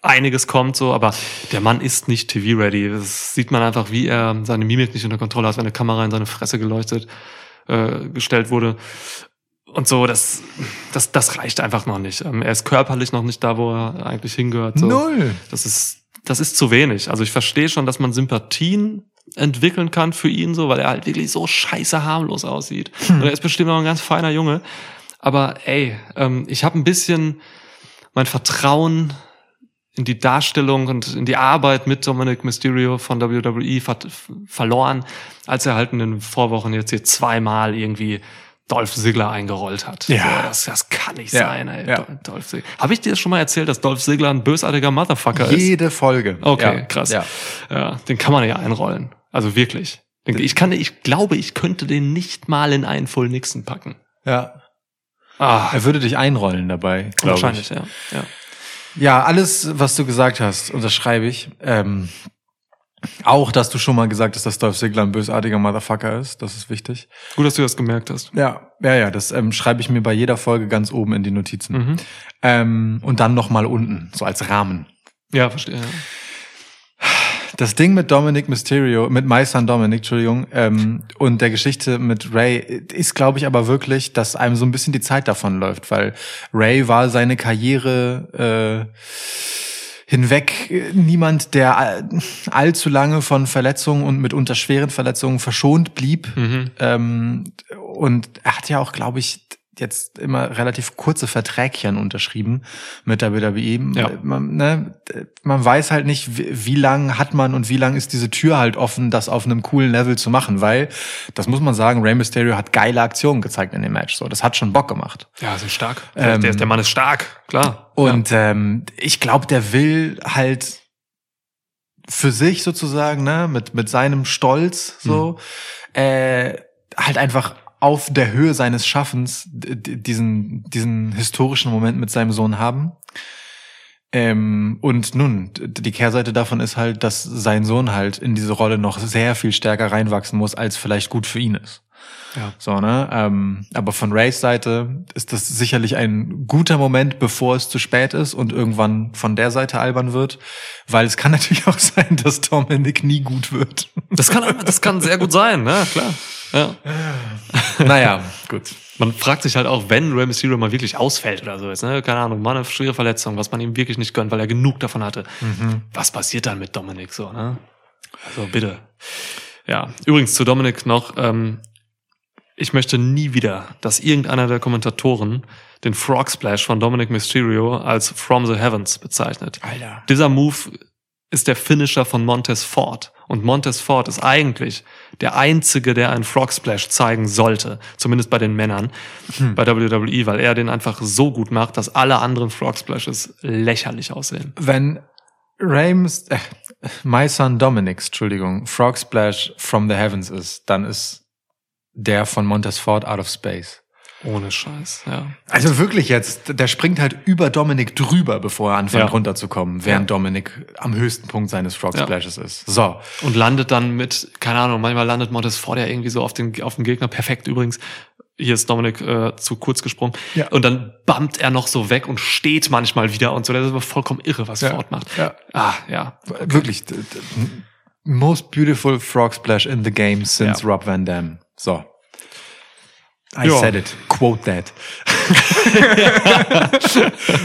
einiges kommt, so, aber der Mann ist nicht TV-ready. Das sieht man einfach, wie er seine Mimik nicht unter Kontrolle hat, wenn eine Kamera in seine Fresse geleuchtet, äh, gestellt wurde. Und so, das, das, das reicht einfach noch nicht. Ähm, er ist körperlich noch nicht da, wo er eigentlich hingehört. So. Null. Das ist, das ist zu wenig. Also ich verstehe schon, dass man Sympathien entwickeln kann für ihn so, weil er halt wirklich so scheiße harmlos aussieht. Und er ist bestimmt auch ein ganz feiner Junge. Aber ey, ähm, ich habe ein bisschen mein Vertrauen in die Darstellung und in die Arbeit mit Dominic Mysterio von WWE ver verloren, als er halt in den Vorwochen jetzt hier zweimal irgendwie Dolph Ziggler eingerollt hat. Ja. So, das, das kann nicht Ja, sein, ey. ja. Dol- Dolph Ziggler. Habe ich dir schon mal erzählt, dass Dolph Ziggler ein bösartiger Motherfucker ist? Jede Folge. Okay, Ja. krass. Ja. Ja, den kann man ja einrollen. Also wirklich. Ich kann, ich glaube, ich könnte den nicht mal in einen Full Nixon packen. ja. Ah, Er würde dich einrollen dabei, glaube wahrscheinlich, ich. ja. ja. Ja, alles, was du gesagt hast, unterschreibe ich. Ähm, auch, dass du schon mal gesagt hast, dass Dolph Ziggler ein bösartiger Motherfucker ist. Das ist wichtig. Gut, dass du das gemerkt hast. Ja, ja, ja. Das ähm, schreibe ich mir bei jeder Folge ganz oben in die Notizen. Mhm. Ähm, und dann noch mal unten, so als Rahmen. Ja, verstehe. Ja. Das Ding mit Dominic Mysterio, mit My Son Dominic, Entschuldigung, ähm, und der Geschichte mit Ray ist, glaube ich, aber wirklich, dass einem so ein bisschen die Zeit davon läuft, weil Ray war seine Karriere äh, hinweg äh, niemand, der all- allzu lange von Verletzungen und mitunter schweren Verletzungen verschont blieb. Mhm. Ähm, und er hat ja auch, glaube ich, jetzt immer relativ kurze Verträgchen unterschrieben mit der WWE. Ja. Man, ne, man weiß halt nicht, wie, wie lang hat man und wie lang ist diese Tür halt offen, das auf einem coolen Level zu machen, weil, das muss man sagen, Rey Mysterio hat geile Aktionen gezeigt in dem Match. So, das hat schon Bock gemacht. Ja, so stark. Ähm, der, der Mann ist stark, klar. Und ähm, ich glaube, der will halt für sich sozusagen, ne, mit, mit seinem Stolz so, äh, halt einfach auf der Höhe seines Schaffens diesen, diesen historischen Moment mit seinem Sohn haben. Ähm, und nun, die Kehrseite davon ist halt, dass sein Sohn halt in diese Rolle noch sehr viel stärker reinwachsen muss, als vielleicht gut für ihn ist. Ja. So, ne? Ähm, aber von Rays Seite ist das sicherlich ein guter Moment, bevor es zu spät ist und irgendwann von der Seite albern wird. Weil es kann natürlich auch sein, dass Dominic nie gut wird. Das kann, das kann sehr gut sein, ne, klar. Ja. naja, gut. Man fragt sich halt auch, wenn Rey Mysterio mal wirklich ausfällt oder so ist, ne? keine Ahnung, mal eine schwere Verletzung, was man ihm wirklich nicht gönnt, weil er genug davon hatte. Was passiert dann mit Dominik so, ne? Also bitte. Ja, übrigens zu Dominik noch, ähm, Ich möchte nie wieder, dass irgendeiner der Kommentatoren den Frog Splash von Dominic Mysterio als From the Heavens bezeichnet. Alter. Dieser Move ist der Finisher von Montez Ford. Und Montez Ford ist eigentlich der einzige, der einen Frog Splash zeigen sollte. Zumindest bei den Männern. Bei WWE, weil er den einfach so gut macht, dass alle anderen Frog Splashes lächerlich aussehen. Wenn Rames, äh, My Son Dominic's, Entschuldigung, Frog Splash from the Heavens ist, dann ist der von Montez Ford out of space. Ohne Scheiß, ja. Also wirklich jetzt, der springt halt über Dominic drüber, bevor er anfängt Ja. runterzukommen, während Ja. Dominic am höchsten Punkt seines Frog Ja. Splashes ist. So. Und landet dann mit, keine Ahnung, manchmal landet Montez Ford ja irgendwie so auf den, auf den Gegner. Perfekt übrigens. Hier ist Dominik äh, zu kurz gesprungen. Ja. Und dann bumpt er noch so weg und steht manchmal wieder und so. Das ist aber vollkommen irre, was Ja. Ford macht. Ja. Ah, ja. Wirklich. d- d- Most beautiful Frog Splash in the game since Ja. Rob Van Dam. So. I Ja. said it. Quote that.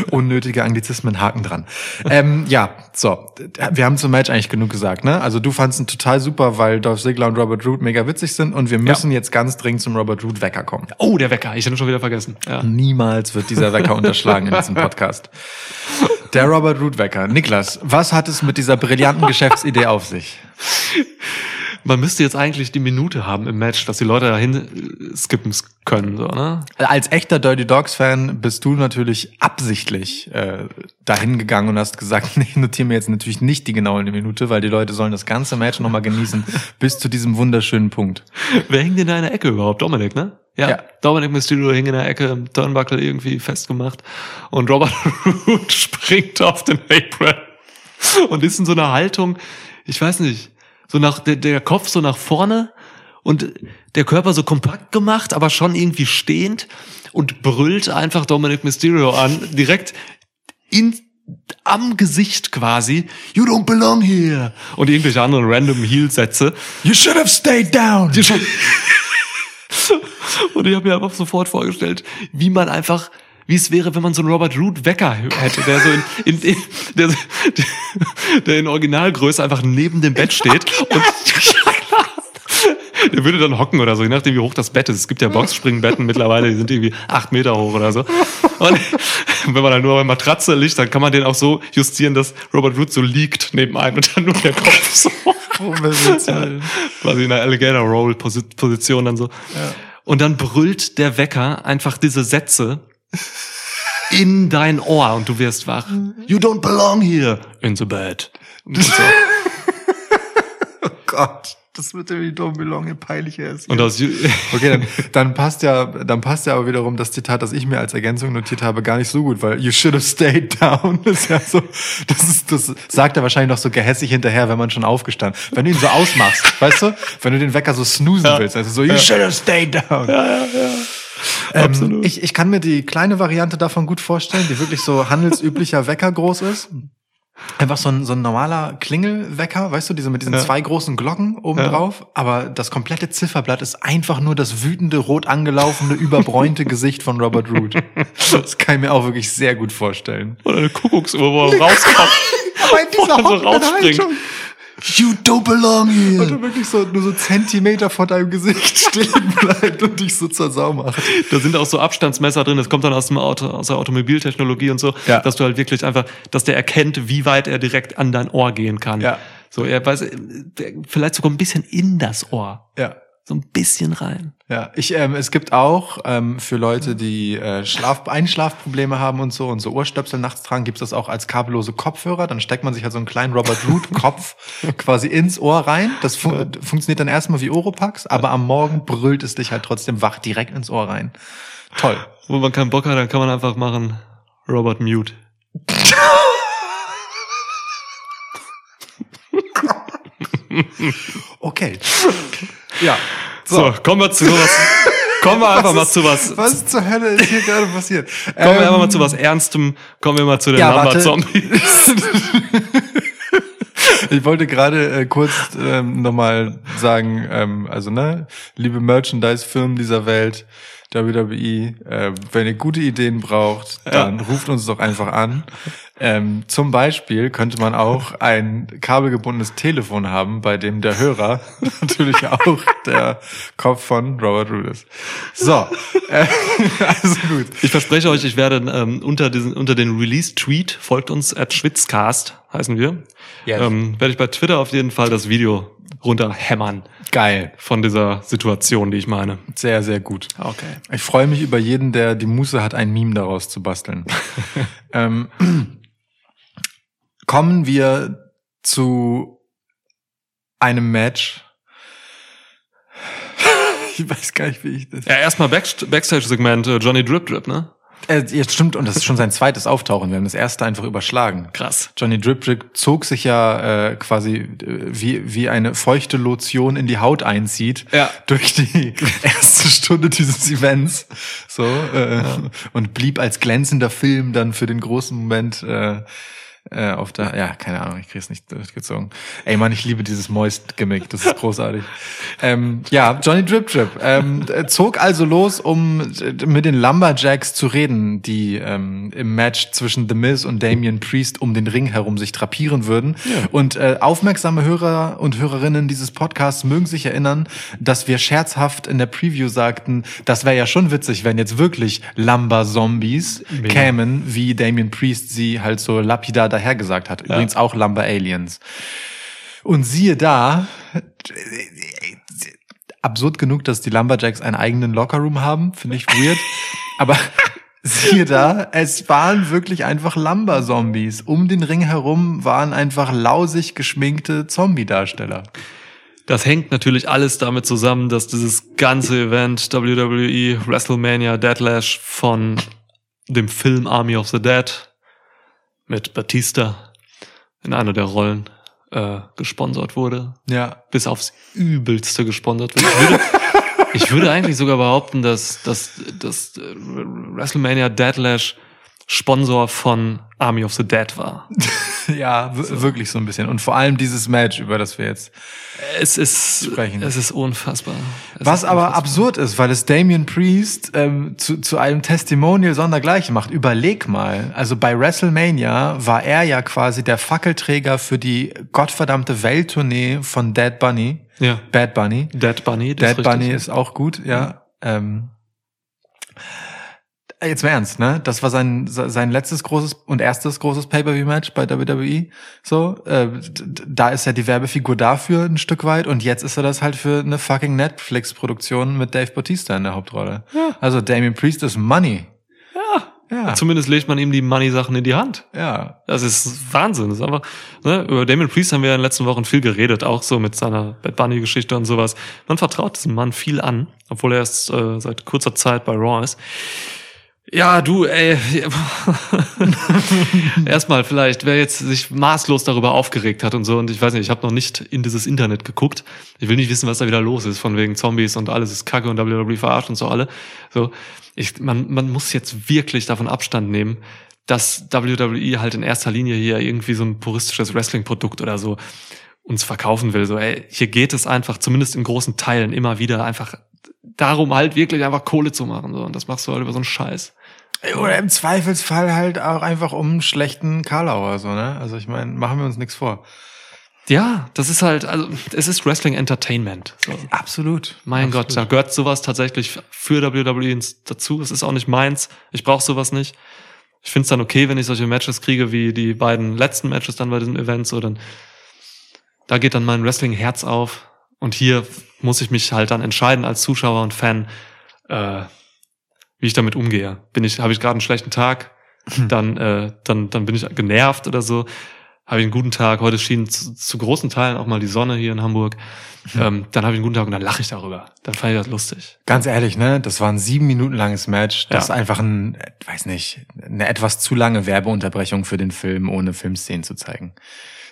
Unnötige Anglizismen, Haken dran. Ähm, ja, so. Wir haben zum Match eigentlich genug gesagt, ne? Also du fandst ihn total super, weil Dolph Ziggler und Robert Root mega witzig sind und wir müssen jetzt ganz dringend zum Robert Root Wecker kommen. Oh, der Wecker. Ich hätte ihn schon wieder vergessen. Ja. Niemals wird dieser Wecker unterschlagen in diesem Podcast. Der Robert Root Wecker. Niklas, was hat es mit dieser brillanten Geschäftsidee auf sich? Man müsste jetzt eigentlich die Minute haben im Match, dass die Leute dahin äh, skippen können, so, ne? Als echter Dirty Dogs Fan bist du natürlich absichtlich äh, dahin gegangen und hast gesagt, nee, ich notiere mir jetzt natürlich nicht die genaue Minute, weil die Leute sollen das ganze Match nochmal genießen bis zu diesem wunderschönen Punkt. Wer da in der Ecke überhaupt? Dominik, ne? Ja. Ja. Dominic Mysterio hing in der Ecke im Turnbuckle irgendwie festgemacht und Robert Root springt auf den Apron und ist in so einer Haltung, ich weiß nicht, so nach der, der Kopf so nach vorne und der Körper so kompakt gemacht, aber schon irgendwie stehend und brüllt einfach Dominic Mysterio an, direkt in am Gesicht quasi, you don't belong here. Und irgendwelche anderen random Heel-Sätze. You should have stayed down. Und ich habe mir einfach sofort vorgestellt, wie man einfach, wie es wäre, wenn man so einen Robert Root Wecker hätte, der so in, in, in der, der in Originalgröße einfach neben dem Bett steht und der würde dann hocken oder so, je nachdem wie hoch das Bett ist. Es gibt ja Boxspringbetten mittlerweile, die sind irgendwie acht Meter hoch oder so. Und wenn man dann nur bei Matratze liegt, dann kann man den auch so justieren, dass Robert Root so liegt neben einem und dann nur der Kopf so quasi in einer Alligator Roll Posi- Position dann so. Und dann brüllt der Wecker einfach diese Sätze in dein Ohr und du wirst wach. You don't belong here in the bed. So. Oh Gott, das wird ja wie Don't Belong hier peinlich ist. und aus Okay, dann, dann passt ja, dann passt ja aber wiederum das Zitat, das ich mir als Ergänzung notiert habe, gar nicht so gut, weil you should have stayed down. Das ist ja so, das ist, das sagt er wahrscheinlich noch so gehässig hinterher, wenn man schon aufgestanden. Wenn du ihn so ausmachst, weißt du, wenn du den Wecker so snoosen willst, also so you should have stayed down. Ähm, ich, ich kann mir die kleine Variante davon gut vorstellen, die wirklich so handelsüblicher Wecker groß ist. Einfach so ein, so ein normaler Klingelwecker, weißt du, diese mit diesen Ja. zwei großen Glocken oben drauf. Aber das komplette Zifferblatt ist einfach nur das wütende, rot angelaufene, überbräunte Gesicht von Robert Root. Das kann ich mir auch wirklich sehr gut vorstellen. Oder eine Kuckucksuhr, wo er rauskommt. Aber in dieser hockenden Haltung. You don't belong here. Und du wirklich so, nur so Zentimeter vor deinem Gesicht stehen bleibt und dich so zur Sau macht. Da sind auch so Abstandsmesser drin, das kommt dann aus dem Auto, aus der Automobiltechnologie und so, Ja. dass du halt wirklich einfach, dass der erkennt, wie weit er direkt an dein Ohr gehen kann. Ja. So, er weiß, vielleicht sogar ein bisschen in das Ohr. Ja. So ein bisschen rein. Ja, ich, ähm, es gibt auch ähm, für Leute, die äh, Schlaf Einschlafprobleme haben und so und so Ohrstöpsel nachts tragen, gibt's das auch als kabellose Kopfhörer. Dann steckt man sich halt so einen kleinen Robert Root Kopf quasi ins Ohr rein. Das fun funktioniert dann erstmal wie Oropax, aber am Morgen brüllt es dich halt trotzdem wach direkt ins Ohr rein. Toll. Wo man keinen Bock hat, dann kann man einfach machen, Robert Mute. Okay. Ja. So, kommen wir zu was, kommen wir einfach mal zu was, Was zur Hölle ist hier gerade passiert? kommen wir einfach mal zu was Ernstem, kommen wir mal zu den Ja, Number. Zombies. Ich wollte gerade äh, kurz ähm, nochmal sagen, ähm, also ne, liebe Merchandise-Firmen dieser Welt, WWE. Äh, wenn ihr gute Ideen braucht, dann ruft uns doch einfach an. Ähm, zum Beispiel könnte man auch ein kabelgebundenes Telefon haben, bei dem der Hörer natürlich auch der Kopf von Robert Roode ist. So, äh, also gut. Ich verspreche euch, ich werde ähm, unter, diesen, unter den Release-Tweet, folgt uns at Schwitzcast, heißen wir, Yes. ähm, werde ich bei Twitter auf jeden Fall das Video runterhämmern Geil. von dieser Situation, die ich meine. Sehr, sehr gut. Okay. Ich freue mich über jeden, der die Muße hat, ein Meme daraus zu basteln. ähm, kommen wir zu einem Match. Ich weiß gar nicht, wie ich das. Ja, erstmal Backst Backstage-Segment äh, Johnny Drip Drip, ne? Äh, jetzt stimmt, und das ist schon sein zweites Auftauchen. Wir haben das erste einfach überschlagen. Krass. Johnny Drip Drip zog sich ja äh, quasi äh, wie, wie eine feuchte Lotion in die Haut einzieht Ja. durch die erste Stunde dieses Events so äh, und blieb als glänzender Film dann für den großen Moment äh, äh, auf der ja keine Ahnung ich krieg's nicht durchgezogen. Ey Mann ich liebe dieses Moist Gimmick das ist großartig. Ähm, ja Johnny Drip Drip. Ähm, äh, zog also los um mit den Lumberjacks zu reden die ähm, im Match zwischen The Miz und Damian Priest um den Ring herum sich drapieren würden. Und äh, aufmerksame Hörer und Hörerinnen dieses Podcasts mögen sich erinnern dass wir scherzhaft in der Preview sagten das wäre ja schon witzig wenn jetzt wirklich Lumber Zombies Mega. kämen wie Damian Priest sie halt so lapidar dahergesagt hat übrigens auch Lumber Aliens und siehe da, absurd genug, dass die Lumberjacks einen eigenen Lockerroom haben, finde ich weird. Aber siehe da, es waren wirklich einfach Lumber-Zombies. Um den Ring herum waren einfach lausig geschminkte Zombie-Darsteller. Das hängt natürlich alles damit zusammen, dass dieses ganze Event WWE WrestleMania Deadlash von dem Film Army of the Dead mit Batista in einer der Rollen äh, gesponsert wurde. Ja. Bis aufs Übelste gesponsert wurde. Ich würde, ich würde eigentlich sogar behaupten, dass, dass, dass äh, WrestleMania Deadlash Sponsor von Army of the Dead war. Ja, w- wirklich so ein bisschen. Und vor allem dieses Match, über das wir jetzt. Es ist, Sprechen. es ist unfassbar. Es Was ist aber unfassbar. absurd ist, weil es Damian Priest ähm, zu, zu einem Testimonial sondergleichen macht. Überleg mal. Also bei WrestleMania war er ja quasi der Fackelträger für die gottverdammte Welttournee von Dead Bunny. Ja. Bad Bunny. Dead Bunny. Dead ist. Bunny ist auch gut, ja. Ähm, jetzt mal ernst, ne? Das war sein sein letztes großes und erstes großes Pay-per-view-Match bei WWE. So, äh, da ist er die Werbefigur dafür ein Stück weit und jetzt ist er das halt für eine fucking Netflix-Produktion mit Dave Bautista in der Hauptrolle. Ja. Also Damien Priest ist Money. Ja. Ja, Zumindest legt man ihm die Money-Sachen in die Hand. ja, Das ist Wahnsinn. Das ist einfach, ne, über Damon Priest haben wir ja in den letzten Wochen viel geredet, auch so mit seiner Bad Bunny-Geschichte und sowas. Man vertraut diesem Mann viel an, obwohl er erst äh, seit kurzer Zeit bei Raw ist. Ja, du, ey. Erstmal vielleicht, wer jetzt sich maßlos darüber aufgeregt hat und so, und ich weiß nicht, ich habe noch nicht in dieses Internet geguckt. Ich will nicht wissen, was da wieder los ist, von wegen Zombies und alles ist Kacke und WWE verarscht und so alle. So, ich, man, man muss jetzt wirklich davon Abstand nehmen, dass WWE halt in erster Linie hier irgendwie so ein puristisches Wrestling-Produkt oder so uns verkaufen will. So, ey, hier geht es einfach, zumindest in großen Teilen, immer wieder einfach darum, halt wirklich einfach Kohle zu machen. So. Und das machst du halt über so einen Scheiß. Oder im Zweifelsfall halt auch einfach um einen schlechten Karlauer, so, ne? Also ich meine, machen wir uns nichts vor. Ja, das ist halt, also es ist Wrestling Entertainment. So. Absolut. Mein Gott, da gehört sowas tatsächlich für WWE dazu. Es ist auch nicht meins. Ich brauche sowas nicht. Ich finde es dann okay, wenn ich solche Matches kriege wie die beiden letzten Matches dann bei diesem Event. So, dann da geht dann mein Wrestling-Herz auf. Und hier muss ich mich halt dann entscheiden als Zuschauer und Fan, äh, wie ich damit umgehe. Bin ich, habe ich gerade einen schlechten Tag, dann, äh, dann, dann bin ich genervt oder so. Habe ich einen guten Tag. Heute schien zu, zu großen Teilen auch mal die Sonne hier in Hamburg. Ähm, dann habe ich einen guten Tag und dann lache ich darüber. Dann fand ich das lustig. Ganz ehrlich, ne? Das war ein sieben Minuten langes Match. Das Ja. ist einfach ein, weiß nicht, eine etwas zu lange Werbeunterbrechung für den Film, ohne Filmszenen zu zeigen.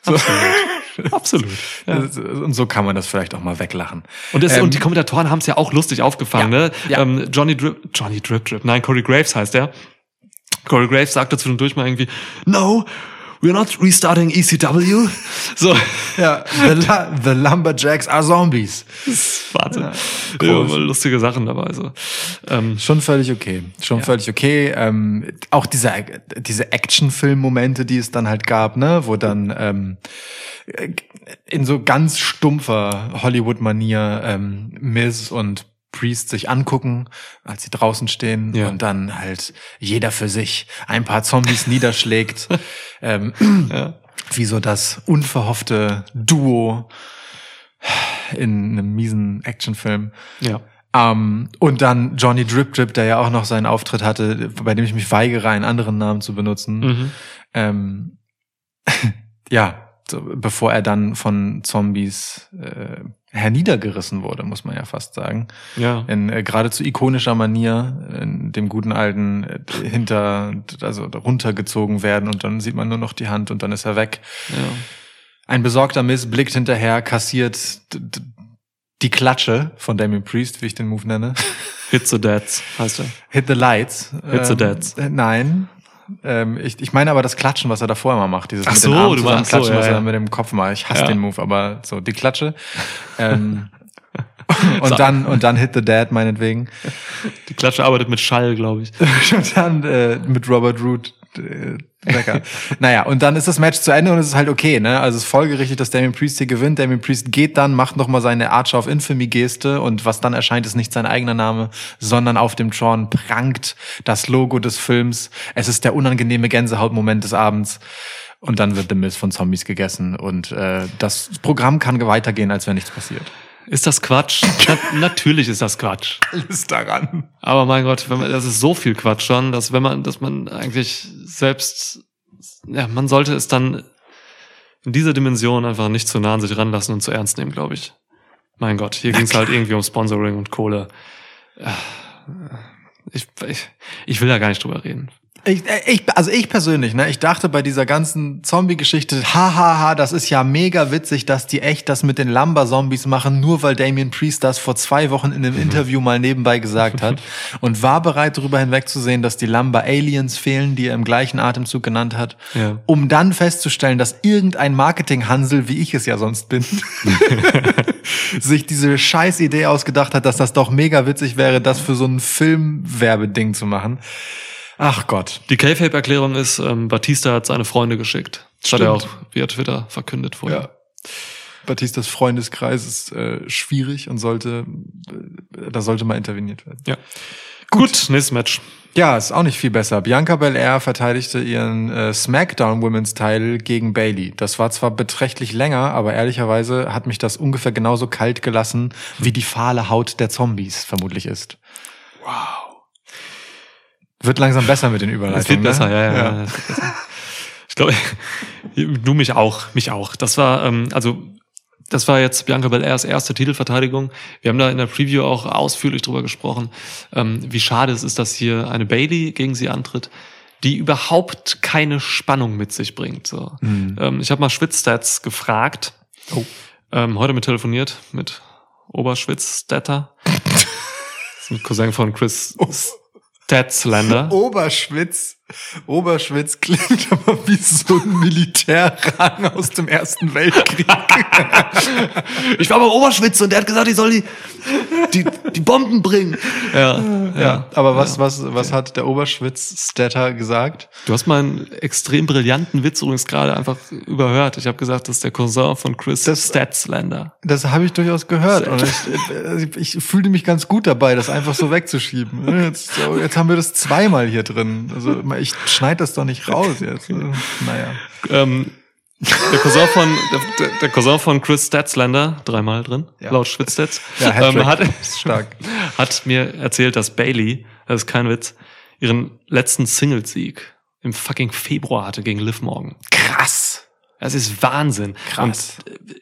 So. Absolut. Ja. Das- Und so kann man das vielleicht auch mal weglachen. Und, das, Ähm, und die Kommentatoren haben es ja auch lustig aufgefangen. Ja, ne? ja. Ähm, Johnny Drip, Johnny Drip Drip, nein, Corey Graves heißt er. Corey Graves sagte zwischendurch mal irgendwie, no, we're not restarting ECW. So, Ja, the, the Lumberjacks are Zombies. Wahnsinn. groß. Ja, lustige Sachen dabei. So. Ähm, Schon völlig okay. Schon Ja. völlig okay. Ähm, auch diese, diese Action-Film-Momente, die es dann halt gab, ne, wo dann ähm, in so ganz stumpfer Hollywood-Manier ähm, Miz und Priest sich angucken, als sie draußen stehen Ja. und dann halt jeder für sich ein paar Zombies niederschlägt. Ähm, ja. wie so das unverhoffte Duo in einem miesen Actionfilm. ja. Ähm, und dann Johnny Drip Drip, der ja auch noch seinen Auftritt hatte, bei dem ich mich weigere, einen anderen Namen zu benutzen. Mhm. Ähm, ja, bevor er dann von Zombies äh, herniedergerissen wurde, muss man ja fast sagen. Ja. In äh, geradezu ikonischer Manier, in dem guten alten äh, hinter, also runtergezogen werden und dann sieht man nur noch die Hand und dann ist er weg. ja. Ein besorgter Miss blickt hinterher, kassiert die Klatsche von Damien Priest, wie ich den Move nenne. Hit the Deads heißt er. Hit the lights. Hit the deads. äh, Nein. Ähm, ich, ich meine aber das Klatschen, was er davor immer macht. Dieses Ach mit so, den Armen du meinst so, ja, was er mit dem Kopf macht. Ich hasse Ja. den Move, aber so, die Klatsche. ähm, und dann, und dann Hit the Dad, meinetwegen. Die Klatsche arbeitet mit Schall, glaube ich. Und dann äh, mit Robert Root. Äh, Becker. naja, und dann ist das Match zu Ende und es ist halt okay, ne? Also es ist folgerichtig, dass Damien Priest hier gewinnt. Damien Priest geht dann, macht nochmal seine Archer of Infamy-Geste und was dann erscheint, ist nicht sein eigener Name, sondern auf dem Tron prangt das Logo des Films. Es ist der unangenehme Gänsehautmoment des Abends. Und dann wird The Miz von Zombies gegessen und äh, das Programm kann weitergehen, als wenn nichts passiert. Ist das Quatsch? Na, natürlich ist das Quatsch. Alles daran. Aber mein Gott, wenn man, das ist so viel Quatsch schon, dass wenn man, dass man eigentlich selbst, ja, man sollte es dann in dieser Dimension einfach nicht zu nah an sich ranlassen und zu ernst nehmen, glaube ich. Mein Gott, hier ging es halt irgendwie um Sponsoring und Kohle. Ich, ich, ich will da gar nicht drüber reden. Ich, äh, ich, also ich persönlich, ne, ich dachte bei dieser ganzen Zombie-Geschichte, hahaha, das ist ja mega witzig, dass die echt das mit den Lumber-Zombies machen, nur weil Damien Priest das vor zwei Wochen in einem Interview mal nebenbei gesagt hat und war bereit, darüber hinwegzusehen, dass die Lumber-Aliens fehlen, die er im gleichen Atemzug genannt hat, Ja. um dann festzustellen, dass irgendein Marketing-Hansel, wie ich es ja sonst bin, sich diese scheiß Idee ausgedacht hat, dass das doch mega witzig wäre, das für so ein Filmwerbeding zu machen. Ach Gott. Die K-Fape-Erklärung ist, ähm, Batista hat seine Freunde geschickt. Das hat er auch Stimmt. via Twitter verkündet vorher. Ja. Batistas Freundeskreis ist äh, schwierig und sollte, äh, da sollte mal interveniert werden. ja. Gut, nächstes Match. Ja, ist auch nicht viel besser. Bianca Belair verteidigte ihren äh, SmackDown Women's Title gegen Bailey. Das war zwar beträchtlich länger, aber ehrlicherweise hat mich das ungefähr genauso kalt gelassen, wie die fahle Haut der Zombies vermutlich ist. Wow. Wird langsam besser mit den Überleitungen. Es wird ne? besser, ja, ja. ja. es wird besser. Ich glaube, du mich auch, mich auch. Das war, ähm, also, das war jetzt Bianca Belairs erste Titelverteidigung. Wir haben da in der Preview auch ausführlich drüber gesprochen, ähm, wie schade es ist, dass hier eine Bailey gegen sie antritt, die überhaupt keine Spannung mit sich bringt. So. Ähm, ich habe mal Schwitzstats gefragt. Oh. Ähm, heute mit telefoniert mit ist ein Cousin von Chris Statslander. Oberschwitz. Oberschwitz klingt aber wie so ein Militärrang aus dem Ersten Weltkrieg. Ich war bei Oberschwitz und der hat gesagt, ich soll die, die, die Bomben bringen. Ja, ja. Ja, aber was, was, was hat der Oberschwitz-Statter gesagt? Du hast meinen extrem brillanten Witz übrigens gerade einfach überhört. Ich habe gesagt, das ist der Cousin von Chris Das- Statslander. Das habe ich durchaus gehört. Und ich, ich, fühlte mich ganz gut dabei, das einfach so wegzuschieben. Jetzt, jetzt haben wir das zweimal hier drin. Also ich schneide das doch nicht raus jetzt. Naja. Ähm, der Cousin von der, der Cousin von Chris Statslander, dreimal drin, Ja. laut Schwitzstats, Ja, ähm, hat, Stark. hat mir erzählt, dass Bailey, das ist kein Witz, ihren letzten Singlesieg im fucking Februar hatte gegen Liv Morgan. Krass. Das ist Wahnsinn. Krass. Und äh,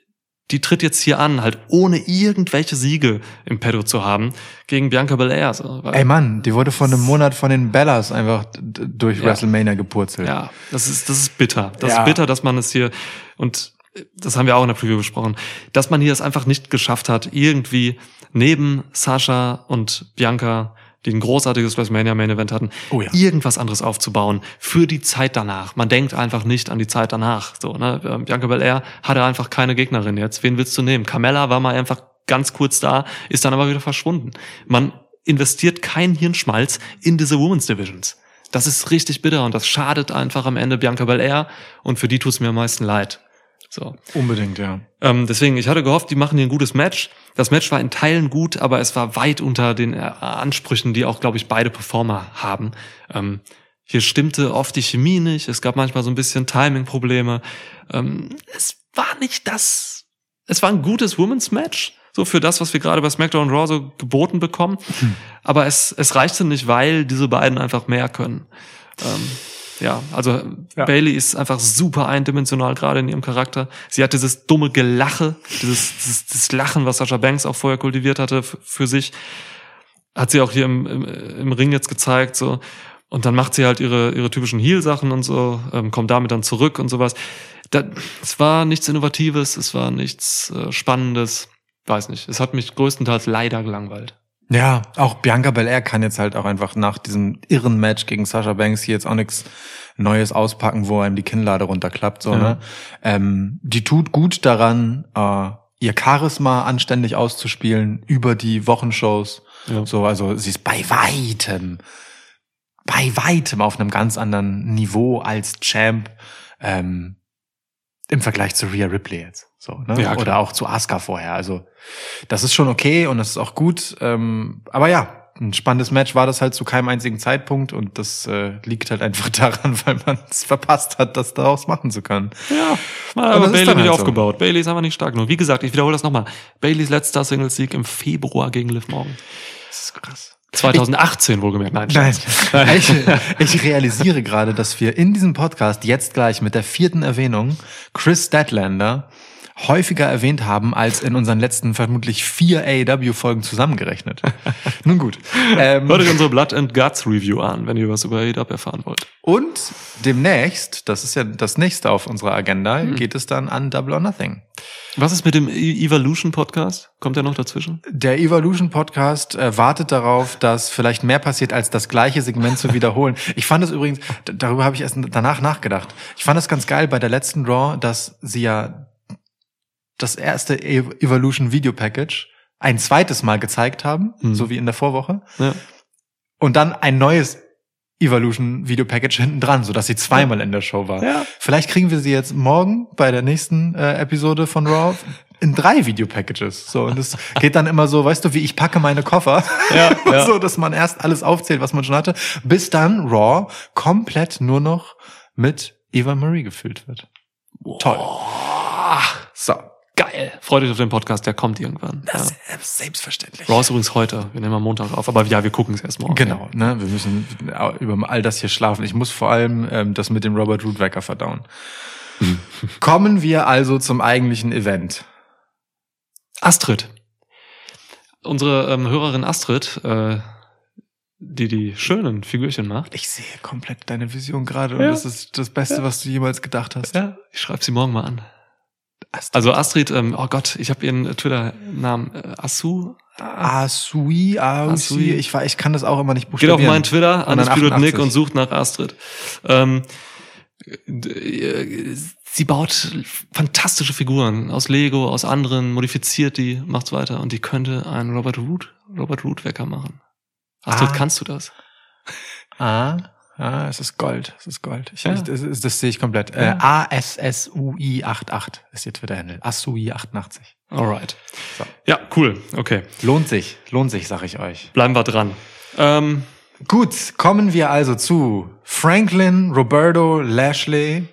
die tritt jetzt hier an, halt ohne irgendwelche Siege im Pedo zu haben, gegen Bianca Belair. So, weil, Ey Mann, die wurde vor einem Monat von den Bellas einfach durch Ja. WrestleMania gepurzelt. ja, das ist, das ist bitter. Das Ja. ist bitter, dass man es hier, und das haben wir auch in der Preview besprochen, dass man hier es einfach nicht geschafft hat, irgendwie neben Sascha und Bianca die ein großartiges WrestleMania Main Event hatten, Oh ja. irgendwas anderes aufzubauen für die Zeit danach. Man denkt einfach nicht an die Zeit danach. So, ne? Ähm, Bianca Belair hatte einfach keine Gegnerin jetzt. Wen willst du nehmen? Carmella war mal einfach ganz kurz da, ist dann aber wieder verschwunden. Man investiert kein Hirnschmalz in diese Women's Divisions. Das ist richtig bitter und das schadet einfach am Ende Bianca Belair und für die tut es mir am meisten leid. So. Unbedingt, ja. Ähm, deswegen, ich hatte gehofft, die machen hier ein gutes Match. Das Match war in Teilen gut, aber es war weit unter den äh, Ansprüchen, die auch, glaube ich, beide Performer haben. Ähm, hier stimmte oft die Chemie nicht. Es gab manchmal so ein bisschen Timing-Probleme. Ähm, es war nicht das. Es war ein gutes Women's Match, so für das, was wir gerade bei SmackDown und Raw so geboten bekommen. Aber es, es reichte nicht, weil diese beiden einfach mehr können. Ähm, ja, also Ja. Bailey ist einfach super eindimensional gerade in ihrem Charakter. Sie hat dieses dumme Gelache, dieses, dieses, dieses Lachen, was Sasha Banks auch vorher kultiviert hatte für sich, hat sie auch hier im, im, im Ring jetzt gezeigt. so Und dann macht sie halt ihre, ihre typischen Heel-Sachen und so, ähm, kommt damit dann zurück und sowas. Da, es war nichts Innovatives, es war nichts äh, Spannendes. Weiß nicht. Es hat mich größtenteils leider gelangweilt. Ja, auch Bianca Belair kann jetzt halt auch einfach nach diesem irren Match gegen Sasha Banks hier jetzt auch nichts Neues auspacken, wo einem die Kinnlade runterklappt. So, Ja. ne? ähm, die tut gut daran, äh, ihr Charisma anständig auszuspielen über die Wochenshows. Ja. So, also sie ist bei weitem, bei weitem auf einem ganz anderen Niveau als Champ ähm, im Vergleich zu Rhea Ripley jetzt. So, ne? Ja. Oder auch zu Asuka vorher. Also das ist schon okay und das ist auch gut. Ähm, aber ja, ein spannendes Match war das halt zu keinem einzigen Zeitpunkt und das äh, liegt halt einfach daran, weil man es verpasst hat, das daraus machen zu können. Ja, Aber aber Bailey nicht halt so. aufgebaut. Bailey ist einfach nicht stark genug. Wie gesagt, ich wiederhole das nochmal. Baileys letzter Singles-Sieg im Februar gegen Liv Morgan. Das ist krass. 2018 wohlgemerkt. Nein, Nein, Spaß. ich, ich realisiere gerade, dass wir in diesem Podcast jetzt gleich mit der vierten Erwähnung Chris Statlander häufiger erwähnt haben als in unseren letzten vermutlich vier AEW-Folgen zusammengerechnet. Nun gut. Ähm, Hört euch unsere Blood and Guts Review an, wenn ihr was über AEW erfahren wollt. und demnächst, das ist ja das nächste auf unserer Agenda, geht es dann an Double or Nothing. Was ist mit dem E- Evolution Podcast? Kommt der noch dazwischen? Der Evolution Podcast äh, wartet darauf, dass vielleicht mehr passiert, als das gleiche Segment zu wiederholen. Ich fand es übrigens, darüber habe ich erst danach nachgedacht. Ich fand es ganz geil bei der letzten Raw, dass sie ja das erste E- Evolution Video Package ein zweites Mal gezeigt haben, Mhm. so wie in der Vorwoche, Ja. und dann ein neues Evolution Video Package hinten dran, so dass sie zweimal in der Show war. Ja. Vielleicht kriegen wir sie jetzt morgen bei der nächsten äh, Episode von Raw in drei Video-Packages. So, und es geht dann immer so, weißt du, wie ich packe meine Koffer. Ja, ja. so, dass man erst alles aufzählt, was man schon hatte, bis dann Raw komplett nur noch mit Eva Marie gefüllt wird. Toll. So. Geil. Freut euch auf den Podcast, der kommt irgendwann. Ja. ist selbstverständlich. Raw ist übrigens heute. Wir nehmen am Montag auf. Aber ja, wir gucken es erst morgen. Genau, ne? Wir müssen über all das hier schlafen. Ich muss vor allem ähm, das mit dem Robert Root Wecker verdauen. Kommen wir also zum eigentlichen Event. Astrid. Unsere ähm, Hörerin Astrid, äh, die die schönen Figürchen macht. Ich sehe komplett deine Vision gerade und Ja. das ist das Beste, was du jemals gedacht hast. Ja, ich schreibe sie morgen mal an. Astrid. Also Astrid, ähm, oh Gott, ich habe ihren Twitter-Namen äh, Asu. Asui, Asui, ich war, ich kann das auch immer nicht Geht buchstabieren. auf meinen Twitter, Undisputed Nick 88. und sucht nach Astrid. Ähm, d- sie baut fantastische Figuren aus Lego, aus anderen, modifiziert die, macht's weiter und die könnte einen Robert Root, Robert Root Wecker machen. Astrid, Ah. kannst du das? Ah, ah, es ist Gold, es ist Gold. Ich, Ja. ich, das, das sehe ich komplett. Ja. Äh, ASSUI88 ist ihr Twitter-Handle. Asui88. Alright. So. Ja, cool. Okay. Lohnt sich, lohnt sich, sag ich euch. Bleiben wir dran. Ähm, Gut, kommen wir also zu Franklin, Roberto, Lashley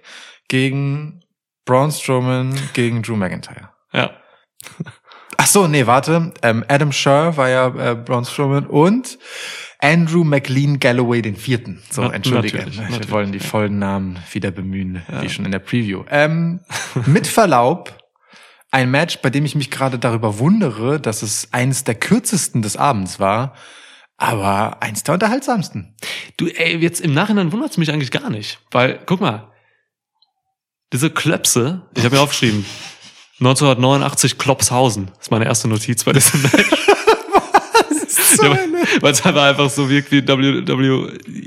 gegen Braun Strowman gegen Drew McIntyre. ja. Ach so, nee, warte. Ähm, Adam Scher war ja äh, Braun Strowman und Andrew McLean Galloway den vierten. So, Na- entschuldige. natürlich, Wir natürlich. wollen die vollen Namen wieder bemühen, wie schon in der Preview. Ähm, mit Verlaub, ein Match, bei dem ich mich gerade darüber wundere, dass es eines der kürzesten des Abends war, aber eins der unterhaltsamsten. Du, ey, jetzt im Nachhinein wundert's mich eigentlich gar nicht. Weil, guck mal, diese Klöpse, ich habe mir aufgeschrieben, 1989 Klopshausen, ist meine erste Notiz bei diesem Match. Ja, Weil es einfach, einfach so wirkt wie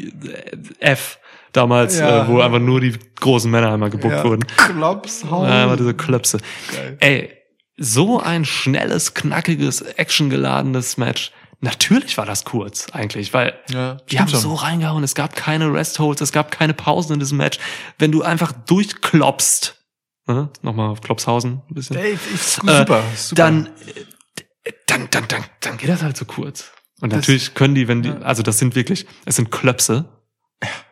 WWF damals, Ja. äh, wo einfach nur die großen Männer einmal gebuckt Ja. wurden. Klops, hau. Ja, diese Klöpse. Geil. Ey, so ein schnelles, knackiges, actiongeladenes Match. Natürlich war das kurz eigentlich, weil Ja, die haben schon. so reingehauen. Es gab keine Restholds, es gab keine Pausen in diesem Match. Wenn du einfach durchklopst, ne? nochmal auf Klopshausen ein bisschen, Ey, ist Äh, super, super. dann, dann, dann, dann, dann geht das halt so kurz. Und Das- natürlich können die, wenn die, also das sind wirklich, es sind Klöpse,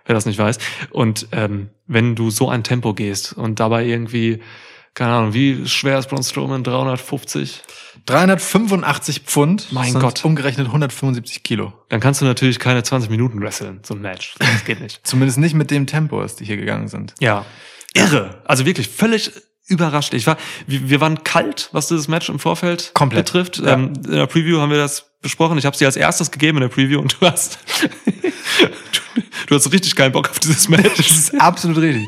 wer das nicht weiß. Und ähm, wenn du so ein Tempo gehst und dabei irgendwie, keine Ahnung, wie schwer ist Braun Strowman? 350? 385 Pfund. Mein Gott. Umgerechnet 175 Kilo. Dann kannst du natürlich keine 20 Minuten wresteln, so ein Match. Das geht nicht. Zumindest nicht mit dem Tempo, das die hier gegangen sind. Ja. Irre. Also wirklich völlig überrascht. Ich war, wir, wir waren kalt, was dieses Match im Vorfeld Komplett. betrifft. Ja. Ähm, in der Preview haben wir das besprochen. Ich habe sie als erstes gegeben in der Preview und du hast, du, du hast richtig keinen Bock auf dieses Match. Das ist absolut richtig.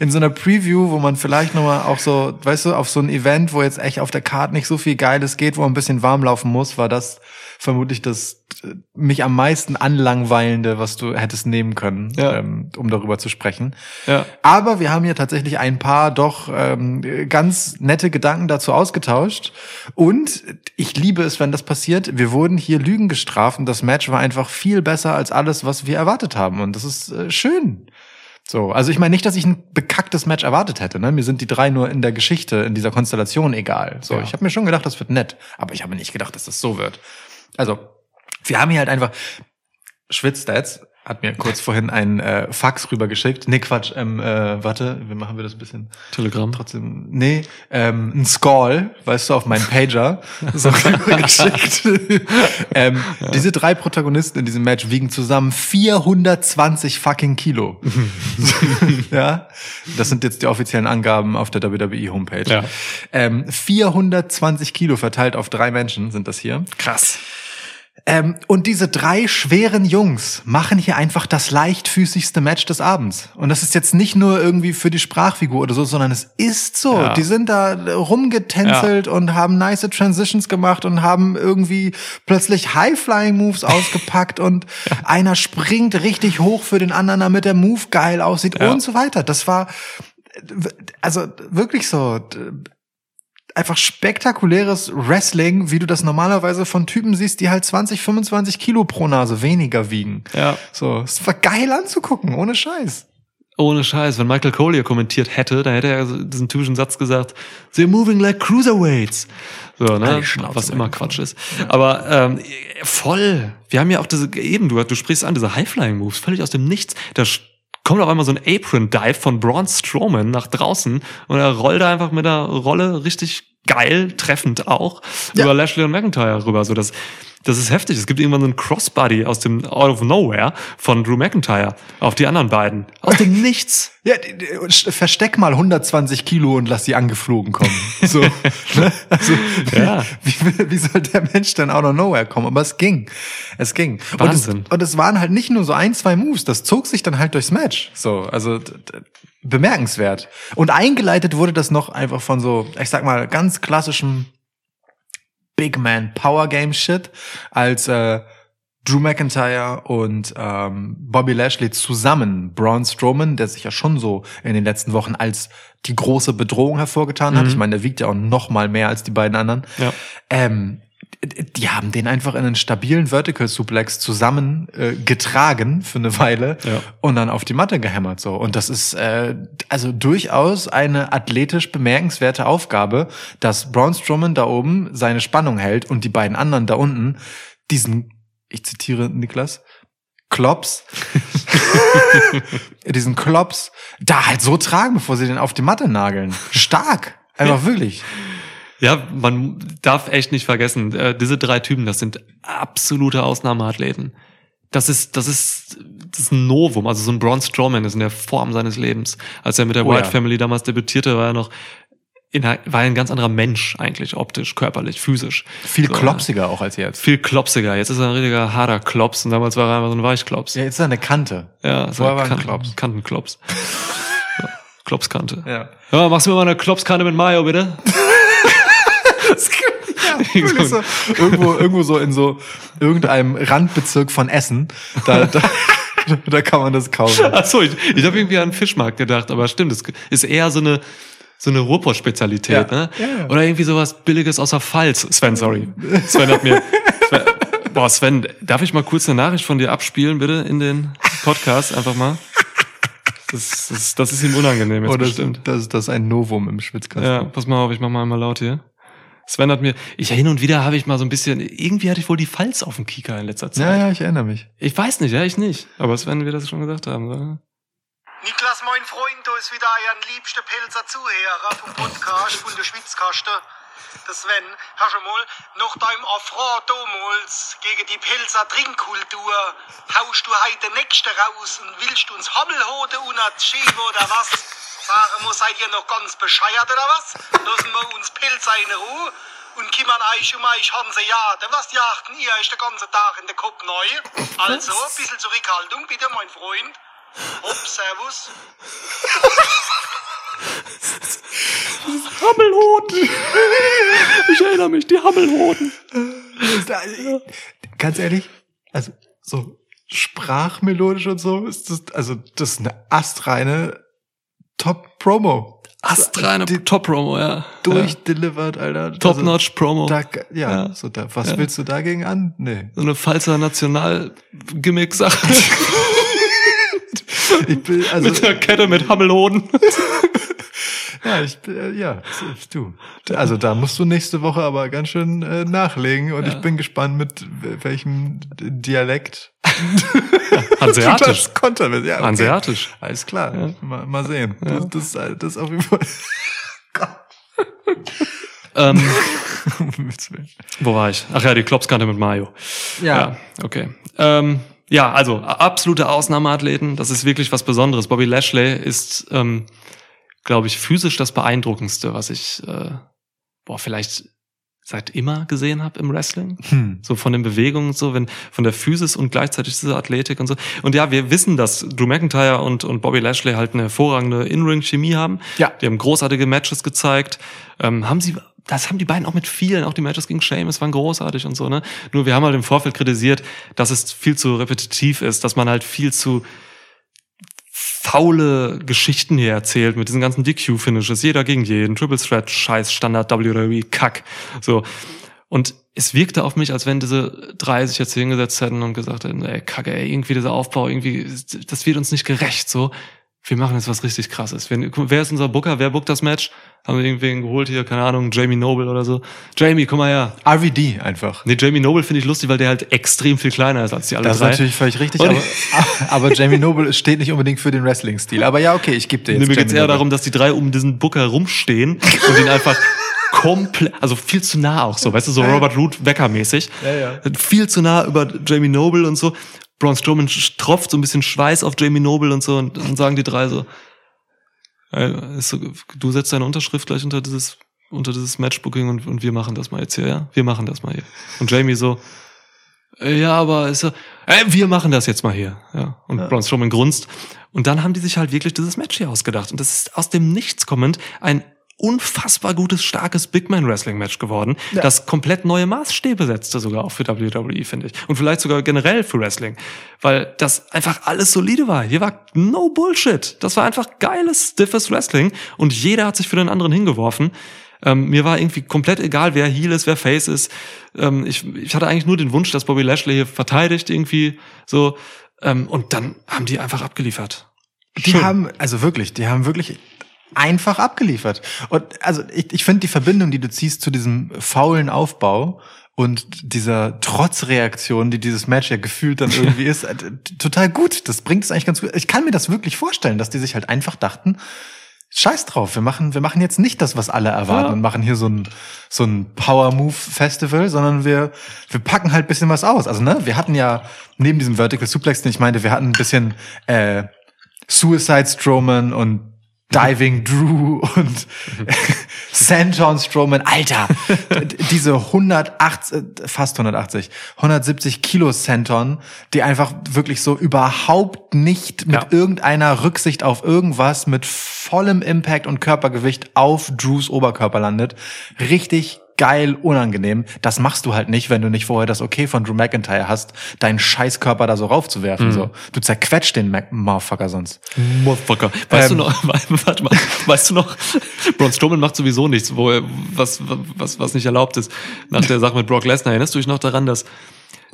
In so einer Preview, wo man vielleicht nochmal auch so, weißt du, auf so ein Event, wo jetzt echt auf der Karte nicht so viel Geiles geht, wo man ein bisschen warm laufen muss, war das vermutlich das äh, mich am meisten anlangweilende, was du hättest nehmen können, Ja. ähm, um darüber zu sprechen. Ja. Aber wir haben hier tatsächlich ein paar doch ähm, ganz nette Gedanken dazu ausgetauscht. Und ich liebe es, wenn das passiert. Wir wurden hier Lügen gestraft und das Match war einfach viel besser als alles, was wir erwartet haben. Und das ist äh, schön. So, also ich meine nicht, dass ich ein bekacktes Match erwartet hätte. Ne? Mir sind die drei nur in der Geschichte, in dieser Konstellation egal. So, Ja. ich habe mir schon gedacht, das wird nett, aber ich habe nicht gedacht, dass das so wird. Also, wir haben hier halt einfach Schwitzstats hat mir kurz vorhin ein äh, Fax rübergeschickt. Nee, Quatsch, ähm, äh, warte, wie machen wir das ein bisschen Telegramm. trotzdem? Nee, ähm, ein Scroll, weißt du, auf meinen Pager so rübergeschickt. ähm, Diese drei Protagonisten in diesem Match wiegen zusammen 420 fucking Kilo. ja, das sind jetzt die offiziellen Angaben auf der WWE Homepage. Ja. Ähm, 420 Kilo verteilt auf drei Menschen sind das hier. Krass. Ähm, und diese drei schweren Jungs machen hier einfach das leichtfüßigste Match des Abends. Und das ist jetzt nicht nur irgendwie für die Sprachfigur oder so, sondern es ist so. Ja. Die sind da rumgetänzelt und haben nice Transitions gemacht und haben irgendwie plötzlich High-Flying-Moves ausgepackt und einer springt richtig hoch für den anderen, damit der Move geil aussieht Ja. und so weiter. Das war also wirklich so einfach spektakuläres Wrestling, wie du das normalerweise von Typen siehst, die halt 20, 25 Kilo pro Nase weniger wiegen. Ja. So, es war geil anzugucken, ohne Scheiß. Ohne Scheiß, wenn Michael Cole hier kommentiert hätte, dann hätte er diesen typischen Satz gesagt, they're moving like cruiserweights. So, ne? Was immer Quatsch ist. Aber ähm, voll. Wir haben ja auch diese, eben, du, du sprichst an, diese High-Flying-Moves, völlig aus dem Nichts. Da kommt auf einmal so ein Apron-Dive von Braun Strowman nach draußen und er rollt da einfach mit der Rolle richtig geil, treffend auch, Ja. über Lashley und McIntyre rüber. So, das, das ist heftig. Es gibt irgendwann so einen Crossbody aus dem Out of Nowhere von Drew McIntyre auf die anderen beiden. Aus dem Nichts. Ja, versteck mal 120 Kilo und lass sie angeflogen kommen. So, ne? also, Ja. wie, wie, wie soll der Mensch denn out of nowhere kommen? Aber es ging. Es ging. Wahnsinn. Und es, und es waren halt nicht nur so ein, zwei Moves, das zog sich dann halt durchs Match. So, also bemerkenswert. Und eingeleitet wurde das noch einfach von so, ich sag mal, ganz klassischem Big Man Power Game Shit, als äh, Drew McIntyre und ähm, Bobby Lashley zusammen Braun Strowman, der sich ja schon so in den letzten Wochen als die große Bedrohung hervorgetan hat. Mhm. Ich meine, der wiegt ja auch noch mal mehr als die beiden anderen. Ja. Ähm, die haben den einfach in einen stabilen Vertical Suplex zusammen äh, getragen für eine Weile Ja. und dann auf die Matte gehämmert so und das ist äh, also durchaus eine athletisch bemerkenswerte Aufgabe, dass Braun Strowman da oben seine Spannung hält und die beiden anderen da unten diesen ich zitiere Niklas Klops diesen Klops da halt so tragen, bevor sie den auf die Matte nageln. Stark, einfach wirklich. Ja, man darf echt nicht vergessen, äh, diese drei Typen, das sind absolute Ausnahmeathleten. Das ist, das ist, das ist ein Novum. Also so ein Braun Strowman ist in der Form seines Lebens. Als er mit der Oh White ja. Family damals debütierte, war er noch in, war ein ganz anderer Mensch eigentlich, optisch, körperlich, physisch. Viel So, klopsiger auch als jetzt. Viel klopsiger. Jetzt ist er ein richtiger harter Klops und damals war er einfach so ein Weichklops. Ja, jetzt ist er eine Kante. Ja, Vorher war ein Kanten- Klops. Kantenklops. ja, Klopskante. Ja. Ja, machst du mir mal eine Klopskante mit Mayo, bitte? so, irgendwo, irgendwo so in so irgendeinem Randbezirk von Essen. Da, da, da kann man das kaufen. Achso, ich, ich habe irgendwie an Fischmarkt gedacht, aber stimmt, das ist eher so eine so eine Ruhrpott-Spezialität, Ja. ne? Ja. Oder irgendwie sowas Billiges aus der Pfalz. Sven, sorry. Sven hat mir. Sven, boah, Sven, darf ich mal kurz eine Nachricht von dir abspielen, bitte, in den Podcast? Einfach mal. Das, das, das ist ihm unangenehm jetzt Oder bestimmt. das, ist- das ist ein Novum im Schwitzkasten. Ja, pass mal auf, ich mach mal einmal laut hier. Sven hat mir, ich hin und wieder habe ich mal so ein bisschen, irgendwie hatte ich wohl die Pfalz auf dem Kika in letzter Zeit. ja, ja, ich erinnere mich. Ich weiß nicht, ja, ich nicht. Aber Sven wird das schon gesagt haben. Oder? Niklas, mein Freund, da ist wieder euer liebster Pelzer Zuhörer vom Podcast von der Schwitzkaste. Der Sven, hast du mal nach deinem Affront damals gegen die Pelzer Trinkkultur haust du heute den nächste raus und willst uns die Schiebe oder was? Sagen wir, seid ihr noch ganz bescheuert oder was? Lassen wir uns Pelzer in Ruhe und kümmern euch um euch Hansejade. Was jachten ihr euch den ganzen Tag in den Kopf neu? Also, ein bisschen Zurückhaltung, bitte, mein Freund. Hopp, servus. Hammelhoden! Ich erinnere mich, die Hammelhoden. Ganz ehrlich, also so sprachmelodisch und so ist das, also das ist eine astreine Top-Promo. Astreine Top-Promo, ja. Durchdelivered, Alter. Top-Notch Promo. Da, ja, Ja. so da, was Ja. willst du dagegen an? Nee. So eine Pfalzer National-Gimmick-Sache. Ich bin, also, mit der Kette mit Hammelhoden. ja, ich bin, äh, ja, du. Also da musst du nächste Woche aber ganz schön äh, nachlegen und ich bin gespannt mit welchem Dialekt Hanseatisch. das. Ja, okay. Hanseatisch. Alles klar, Ja. mal, mal sehen. Das, das, ist- das ist auf jeden Fall. Ähm, wo war ich? Ach ja, die Klopskante mit Mario. Ja, okay. Ähm, ja, also absolute Ausnahmeathleten. Das ist wirklich was Besonderes. Bobby Lashley ist, ähm, glaube ich, physisch das beeindruckendste, was ich, äh, boah, vielleicht seit immer gesehen habe im Wrestling. Hm. So von den Bewegungen und so, wenn von der Physis und gleichzeitig diese Athletik und so. Und ja, wir wissen, dass Drew McIntyre und, und Bobby Lashley halt eine hervorragende In-Ring-Chemie haben. Ja. Die haben großartige Matches gezeigt. Ähm, haben sie, das haben die beiden auch mit vielen, auch die Matches gegen Sheamus waren großartig und so, ne? Nur wir haben halt im Vorfeld kritisiert, dass es viel zu repetitiv ist, dass man halt viel zu faule Geschichten hier erzählt mit diesen ganzen DQ-Finishes, jeder gegen jeden, Triple Threat, Scheiß, Standard WWE, Kack, so. Und es wirkte auf mich, als wenn diese drei sich jetzt hingesetzt hätten und gesagt hätten, ey, kacke, ey, irgendwie dieser Aufbau, irgendwie, das wird uns nicht gerecht, so. Wir machen jetzt was richtig krasses. Wer, wer ist unser Booker? Wer bookt das Match? Haben wir irgendwen geholt hier? Keine Ahnung, Jamie Noble oder so. Jamie, komm mal her. RVD einfach. Nee, Jamie Noble finde ich lustig, weil der halt extrem viel kleiner ist als die alle Das ist drei. natürlich völlig richtig, aber, aber Jamie Noble steht nicht unbedingt für den Wrestling-Stil. Aber ja, okay, ich gebe dir jetzt Nee, mir Jamie eher Noble. darum, dass die drei um diesen Booker rumstehen und ihn einfach komplett, also viel zu nah auch so, weißt du, so Robert Root Wecker-mäßig. Ja, ja. Viel zu nah über Jamie Noble und so. Braun Strowman tropft so ein bisschen Schweiß auf Jamie Noble und so und dann sagen die drei so, äh, so, du setzt deine Unterschrift gleich unter dieses, unter dieses Matchbooking und, und wir machen das mal jetzt hier, ja? Wir machen das mal hier. Und Jamie so, äh, ja, aber ist so, äh, wir machen das jetzt mal hier, ja. Und Braun Strowman grunzt. Und dann haben die sich halt wirklich dieses Match hier ausgedacht. Und das ist aus dem Nichts kommend ein unfassbar gutes, starkes Big Man Wrestling Match geworden, das komplett neue Maßstäbe setzte sogar auch für WWE, finde ich. Und vielleicht sogar generell für Wrestling. Weil das einfach alles solide war. Hier war no Bullshit. Das war einfach geiles, stiffes Wrestling. Und jeder hat sich für den anderen hingeworfen. Ähm, mir war irgendwie komplett egal, wer Heel ist, wer Face ist. Ähm, ich, ich hatte eigentlich nur den Wunsch, dass Bobby Lashley hier verteidigt irgendwie so. Ähm, und dann haben die einfach abgeliefert. Die Schön. haben, also wirklich, die haben wirklich einfach abgeliefert. Und also ich, ich finde die Verbindung, die du ziehst zu diesem faulen Aufbau und dieser Trotzreaktion, die dieses Match ja gefühlt dann irgendwie ist, äh, total gut. Das bringt es eigentlich ganz gut. Ich kann mir das wirklich vorstellen, dass die sich halt einfach dachten, Scheiß drauf, wir machen, wir machen jetzt nicht das, was alle erwarten Ja. und machen hier so ein, so ein Power Move Festival, sondern wir, wir packen halt bisschen was aus. Also, ne, wir hatten ja neben diesem Vertical Suplex, den ich meinte, wir hatten ein bisschen, äh, Suicide Strowman und Diving Drew und Santon Strowman. Alter, diese 180, äh, fast 180, 170 Kilo Santon, die einfach wirklich so überhaupt nicht mit Ja. irgendeiner Rücksicht auf irgendwas mit vollem Impact und Körpergewicht auf Drews Oberkörper landet. Richtig geil unangenehm. Das machst du halt nicht, wenn du nicht vorher das Okay von Drew McIntyre hast, deinen Scheißkörper da so raufzuwerfen. So. Du zerquetscht den Mac Motherfucker sonst. Motherfucker. Weißt Ähm. du noch, warte mal, weißt du noch, Braun Strowman macht sowieso nichts, wo er, was, was, was nicht erlaubt ist. Nach der Sache mit Brock Lesnar, erinnerst du dich noch daran, dass,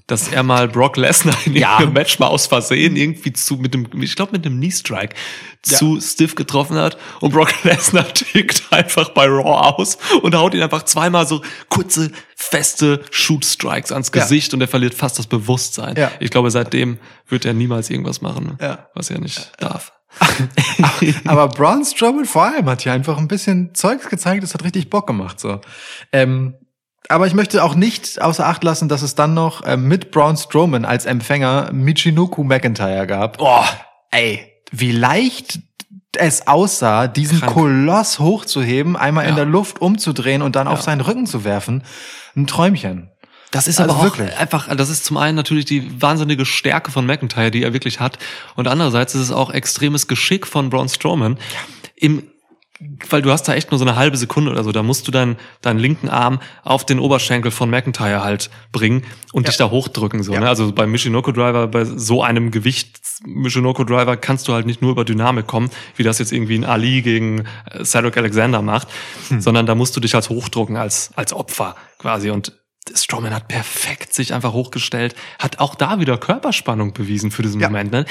dass er mal Brock Lesnar in Ja. irgendeinem Match mal aus Versehen irgendwie zu, mit dem, ich glaube mit einem Knee Strike zu stiff getroffen hat und Brock Lesnar tickt einfach bei Raw aus und haut ihn einfach zweimal so kurze, feste Shoot Strikes ans Ja. Gesicht und er verliert fast das Bewusstsein. Ja. Ich glaube, seitdem wird er niemals irgendwas machen, Ja. was er nicht darf. Aber Braun Strowman vor allem hat hier einfach ein bisschen Zeugs gezeigt, das hat richtig Bock gemacht, so. Ähm, aber ich möchte auch nicht außer Acht lassen, dass es dann noch ähm, mit Braun Strowman als Empfänger Michinoku McIntyre gab. Oh, ey, wie leicht es aussah, diesen Krank. Koloss hochzuheben, einmal in Ja. der Luft umzudrehen und dann auf seinen Rücken zu werfen. Ein Träumchen. Das ist Also aber auch wirklich. einfach, das ist zum einen natürlich die wahnsinnige Stärke von McIntyre, die er wirklich hat. Und andererseits ist es auch extremes Geschick von Braun Strowman. Im, weil du hast da echt nur so eine halbe Sekunde oder so, da musst du deinen, deinen linken Arm auf den Oberschenkel von McIntyre halt bringen und dich da hochdrücken. So, Ja. ne? Also beim Michinoku Driver, bei so einem Gewicht Michinoku Driver kannst du halt nicht nur über Dynamik kommen, wie das jetzt irgendwie ein Ali gegen äh, Cedric Alexander macht, Hm. sondern da musst du dich halt hochdrucken als, als Opfer quasi. Und Strowman hat perfekt sich einfach hochgestellt, hat auch da wieder Körperspannung bewiesen für diesen Ja. Moment. Ne?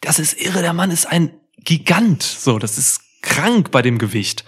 Das ist irre, der Mann ist ein Gigant. So, das ist krank bei dem Gewicht.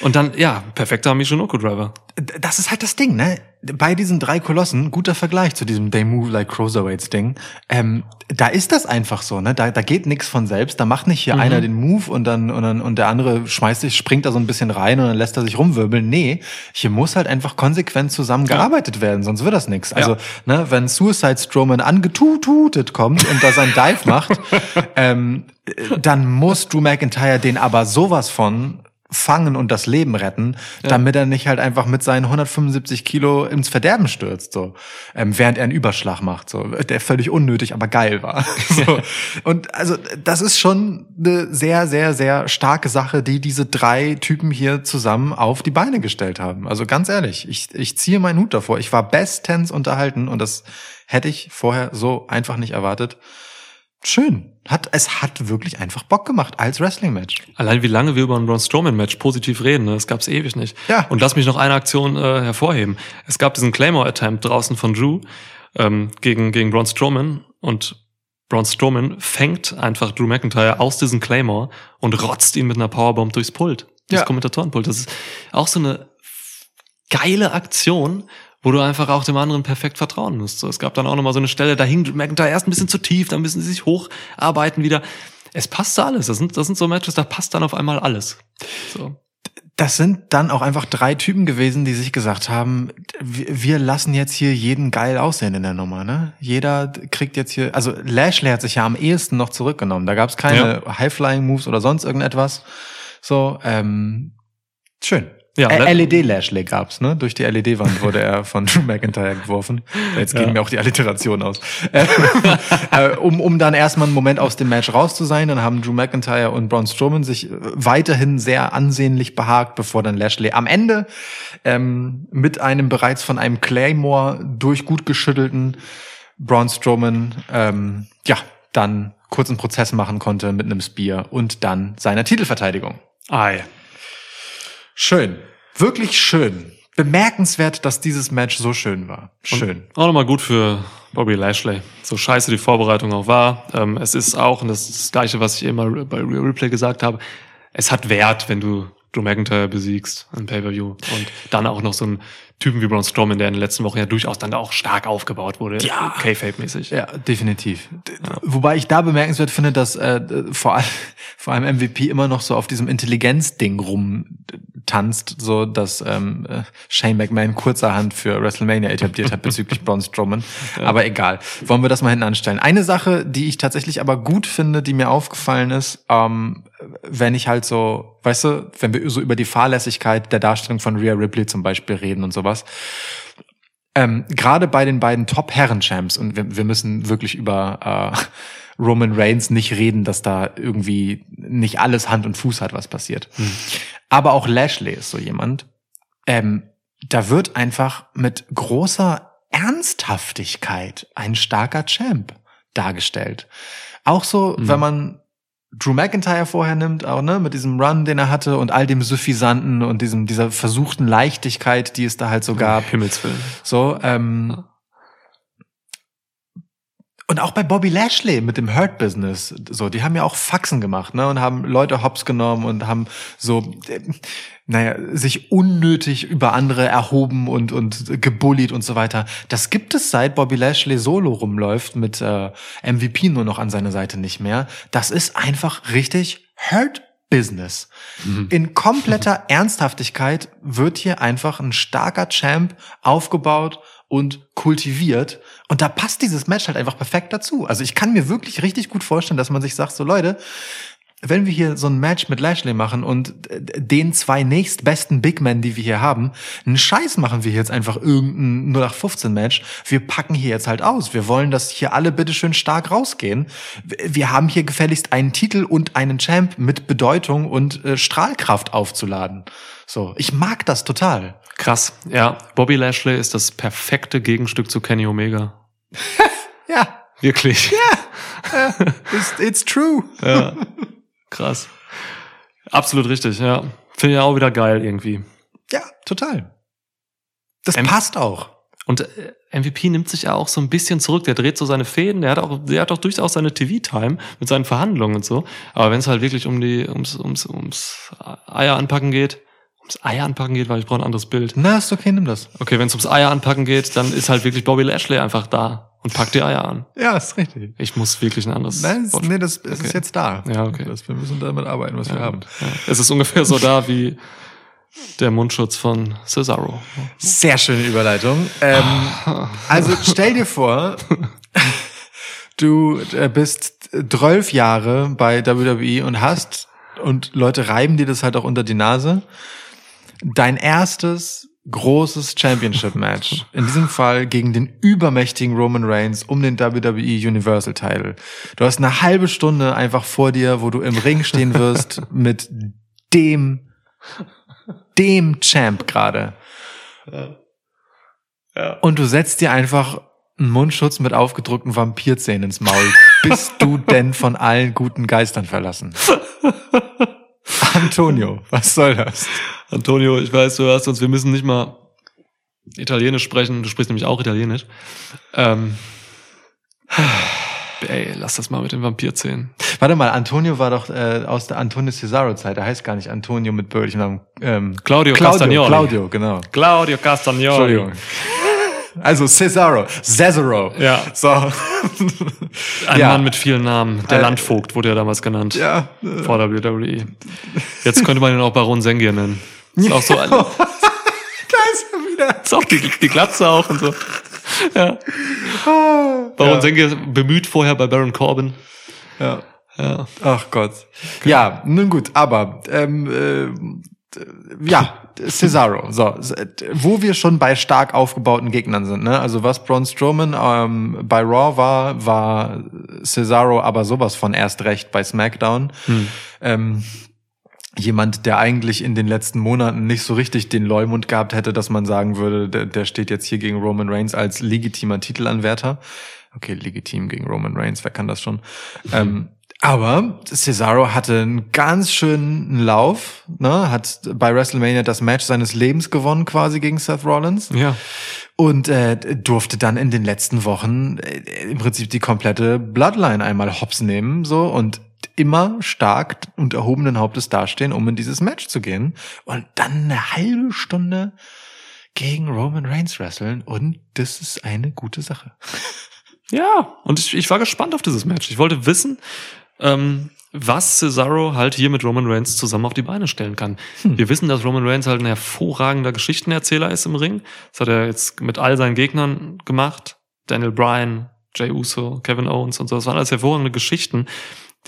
Und dann, ja, perfekter Michinoku Driver. das ist halt das Ding, ne? Bei diesen drei Kolossen, guter Vergleich zu diesem They Move Like Cruiserweights Ding, ähm, da ist das einfach so, ne? Da, da geht nix von selbst. Da macht nicht hier einer den Move und dann, und dann und der andere schmeißt sich, springt da so ein bisschen rein und dann lässt er sich rumwirbeln. Nee, hier muss halt einfach konsequent zusammengearbeitet werden, sonst wird das nix. Also, ne, wenn Suicide Strowman angetututet kommt und da sein Dive macht, ähm, äh, dann muss Drew McIntyre den aber sowas von fangen und das Leben retten, damit er nicht halt einfach mit seinen 175 Kilo ins Verderben stürzt, so, ähm, während er einen Überschlag macht, so, der völlig unnötig, aber geil war. so. Und also das ist schon eine sehr, sehr, sehr starke Sache, die diese drei Typen hier zusammen auf die Beine gestellt haben. Also ganz ehrlich, ich, ich ziehe meinen Hut davor. Ich war bestens unterhalten und das hätte ich vorher so einfach nicht erwartet. Schön. Hat, es hat wirklich einfach Bock gemacht als Wrestling-Match. Allein wie lange wir über ein Braun Strowman-Match positiv reden, ne? das gab's ewig nicht. Ja. Und lass mich noch eine Aktion äh, hervorheben. Es gab diesen Claymore-Attempt draußen von Drew ähm, gegen, gegen Braun Strowman und Braun Strowman fängt einfach Drew McIntyre aus diesem Claymore und rotzt ihn mit einer Powerbomb durchs Pult, durchs Ja. Kommentatorenpult. Das ist auch so eine geile Aktion, wo du einfach auch dem anderen perfekt vertrauen musst. So, es gab dann auch nochmal so eine Stelle, da hing McIntyre erst ein bisschen zu tief, dann müssen sie sich hocharbeiten wieder. Es passte alles. Das sind, das sind so Matches, da passt dann auf einmal alles. So. Das sind dann auch einfach drei Typen gewesen, die sich gesagt haben, wir lassen jetzt hier jeden geil aussehen in der Nummer, ne? Jeder kriegt jetzt hier, also Lashley hat sich ja am ehesten noch zurückgenommen. Da gab es keine High-Flying-Moves oder sonst irgendetwas. So, ähm, schön. Ja, LED-Lashley gab's, ne? Durch die LED-Wand wurde er von Drew McIntyre geworfen. Jetzt ging Ja. mir auch die Alliteration aus. Äh, äh, um, um dann erstmal einen Moment aus dem Match raus zu sein, dann haben Drew McIntyre und Braun Strowman sich äh, weiterhin sehr ansehnlich behagt, bevor dann Lashley am Ende ähm, mit einem bereits von einem Claymore durch gut geschüttelten Braun Strowman ähm, ja dann kurzen Prozess machen konnte mit einem Spear und dann seiner Titelverteidigung. Ei. Schön. Wirklich schön. Bemerkenswert, dass dieses Match so schön war. Schön. Auch nochmal gut für Bobby Lashley. So scheiße die Vorbereitung auch war. Ähm, es ist auch, und das ist das Gleiche, was ich immer bei Real Replay gesagt habe, es hat Wert, wenn du Drew McIntyre besiegst im Pay-Per-View. Und dann auch noch so einen Typen wie Braun Strowman, der in den letzten Wochen ja durchaus dann auch stark aufgebaut wurde. Ja. K-Fape-mäßig. Ja, definitiv. D- Wobei ich da bemerkenswert finde, dass äh, vor, allem, vor allem MVP immer noch so auf diesem Intelligenz-Ding rumtanzt, so dass ähm, äh, Shane McMahon kurzerhand für WrestleMania etabliert hat bezüglich Braun Strowman. Aber egal. Wollen wir das mal hinten anstellen. Eine Sache, die ich tatsächlich aber gut finde, die mir aufgefallen ist, ähm, wenn ich halt so, weißt du, wenn wir so über die Fahrlässigkeit der Darstellung von Rhea Ripley zum Beispiel reden und sowas, ähm, gerade bei den beiden Top-Herren-Champs, und wir, wir müssen wirklich über äh, Roman Reigns nicht reden, dass da irgendwie nicht alles Hand und Fuß hat, was passiert. Aber auch Lashley ist so jemand. Ähm, da wird einfach mit großer Ernsthaftigkeit ein starker Champ dargestellt. Auch so, Mhm. wenn man Drew McIntyre vorher nimmt, auch ne, mit diesem Run, den er hatte und all dem Suffisanten und diesem dieser versuchten Leichtigkeit, die es da halt so gab. Himmelswillen. So, ähm, und auch bei Bobby Lashley mit dem Hurt Business, so, die haben ja auch Faxen gemacht, ne, und haben Leute hops genommen und haben so, äh, naja, sich unnötig über andere erhoben und, und gebullied und so weiter. Das gibt es seit Bobby Lashley solo rumläuft mit äh, MVP nur noch an seiner Seite nicht mehr. Das ist einfach richtig Hurt Business. In kompletter Ernsthaftigkeit wird hier einfach ein starker Champ aufgebaut und kultiviert. Und da passt dieses Match halt einfach perfekt dazu. Also ich kann mir wirklich richtig gut vorstellen, dass man sich sagt, so Leute, wenn wir hier so ein Match mit Lashley machen und äh, den zwei nächstbesten Big Men, die wir hier haben, einen Scheiß machen wir jetzt einfach irgendein 0815 Match. Wir packen hier jetzt halt aus. Wir wollen, dass hier alle bitteschön stark rausgehen. Wir haben hier gefälligst einen Titel und einen Champ mit Bedeutung und äh, Strahlkraft aufzuladen. So, ich mag das total. Krass. Ja, Bobby Lashley ist das perfekte Gegenstück zu Kenny Omega. Ja, Wirklich. it's, it's true. Ja. Krass. Absolut richtig, ja. Finde ich auch wieder geil irgendwie. Ja, total. Das Ähm, passt auch. Und äh, MVP nimmt sich ja auch so ein bisschen zurück. Der dreht so seine Fäden. Der hat auch, der hat auch durchaus seine TV-Time mit seinen Verhandlungen und so. Aber wenn es halt wirklich um die, ums, ums, ums Eier anpacken geht, ums Eier anpacken geht, weil ich brauche ein anderes Bild. Na, ist okay, nimm das. Okay, wenn es ums Eier anpacken geht, dann ist halt wirklich Bobby Lashley einfach da und packt die Eier an. Ja, ist richtig. Ich muss wirklich ein anderes. Nein, es, nee, das, es ist Okay. jetzt da. Ja, okay. Das, wir müssen damit arbeiten, was wir Ja, haben. ja. Es ist ungefähr so da wie der Mundschutz von Cesaro. Sehr schöne Überleitung. Ähm, also stell dir vor, du äh, bist zwölf Jahre bei WWE und hast, und Leute reiben dir das halt auch unter die Nase, dein erstes großes Championship-Match. In diesem Fall gegen den übermächtigen Roman Reigns um den WWE Universal Title. Du hast eine halbe Stunde einfach vor dir, wo du im Ring stehen wirst mit dem, dem Champ gerade. Und du setzt dir einfach einen Mundschutz mit aufgedruckten Vampirzähnen ins Maul. Bist du denn von allen guten Geistern verlassen? Antonio, was soll das? Antonio, ich weiß, du hörst uns, wir müssen nicht mal Italienisch sprechen. Du sprichst nämlich auch Italienisch. Ähm, ey, lass das mal mit den Vampirzähnen. Warte mal, Antonio war doch äh, aus der Antonio Cesaro-Zeit. Er heißt gar nicht Antonio mit bürgerlichem Namen. Ähm, Claudio Claudio, Castagnoli. Claudio, genau. Claudio Castagnoli. Entschuldigung. Also Cesaro, Cesaro. Ja. So. Ein Ja. Mann mit vielen Namen. Der Äh, Landvogt wurde ja damals genannt. Ja. Vor WWE. Jetzt könnte man ihn auch Baron Sengier nennen. Ist auch so ein, Da ist er wieder. ist auch die, die Glatze auch und so. Ja. Baron Ja. Sengier bemüht vorher bei Baron Corbin. Ja. Ja. Ach Gott. Ja, nun gut, aber ähm, äh, ja, Cesaro. So, wo wir schon bei stark aufgebauten Gegnern sind, ne? Also was Braun Strowman ähm, bei Raw war, war Cesaro aber sowas von erst recht bei SmackDown. Ähm, jemand, der eigentlich in den letzten Monaten nicht so richtig den Leumund gehabt hätte, dass man sagen würde, der, der steht jetzt hier gegen Roman Reigns als legitimer Titelanwärter. Okay, legitim gegen Roman Reigns, wer kann das schon? Ähm, aber Cesaro hatte einen ganz schönen Lauf, ne? hat bei WrestleMania das Match seines Lebens gewonnen quasi gegen Seth Rollins Ja. und äh, durfte dann in den letzten Wochen äh, im Prinzip die komplette Bloodline einmal hops nehmen so und immer stark und erhobenen Hauptes dastehen, um in dieses Match zu gehen und dann eine halbe Stunde gegen Roman Reigns wresteln und das ist eine gute Sache. Ja, und ich, ich war gespannt auf dieses Match. Ich wollte wissen, ähm, was Cesaro halt hier mit Roman Reigns zusammen auf die Beine stellen kann. Wir wissen, dass Roman Reigns halt ein hervorragender Geschichtenerzähler ist im Ring. Das hat er jetzt mit all seinen Gegnern gemacht. Daniel Bryan, Jay Uso, Kevin Owens und so. Das waren alles hervorragende Geschichten,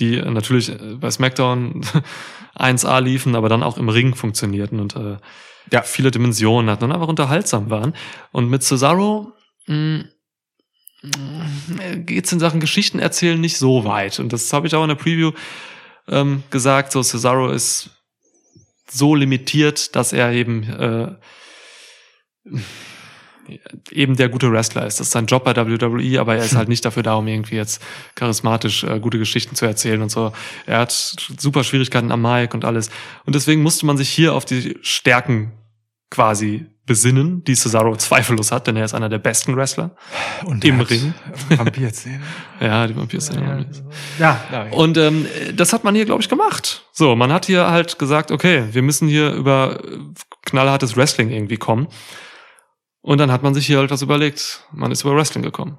die äh, natürlich äh, bei SmackDown 1A liefen, aber dann auch im Ring funktionierten und äh, Ja. viele Dimensionen hatten und einfach unterhaltsam waren. Und mit Cesaro mh, geht es in Sachen Geschichten erzählen nicht so weit. Und das habe ich auch in der Preview ähm, gesagt. So, Cesaro ist so limitiert, dass er eben äh, eben der gute Wrestler ist. Das ist sein Job bei WWE, aber er ist halt nicht dafür da, um irgendwie jetzt charismatisch äh, gute Geschichten zu erzählen und so. Er hat super Schwierigkeiten am Mic und alles. Und deswegen musste man sich hier auf die Stärken quasi besinnen, die Cesaro zweifellos hat, denn er ist einer der besten Wrestler Und im Ring. Vampirzähne. Ja, die Vampir-Szene. Ja, ja. Und ähm, das hat man hier, glaube ich, gemacht. So, man hat hier halt gesagt, okay, wir müssen hier über knallhartes Wrestling irgendwie kommen. Und dann hat man sich hier halt was überlegt. Man ist über Wrestling gekommen.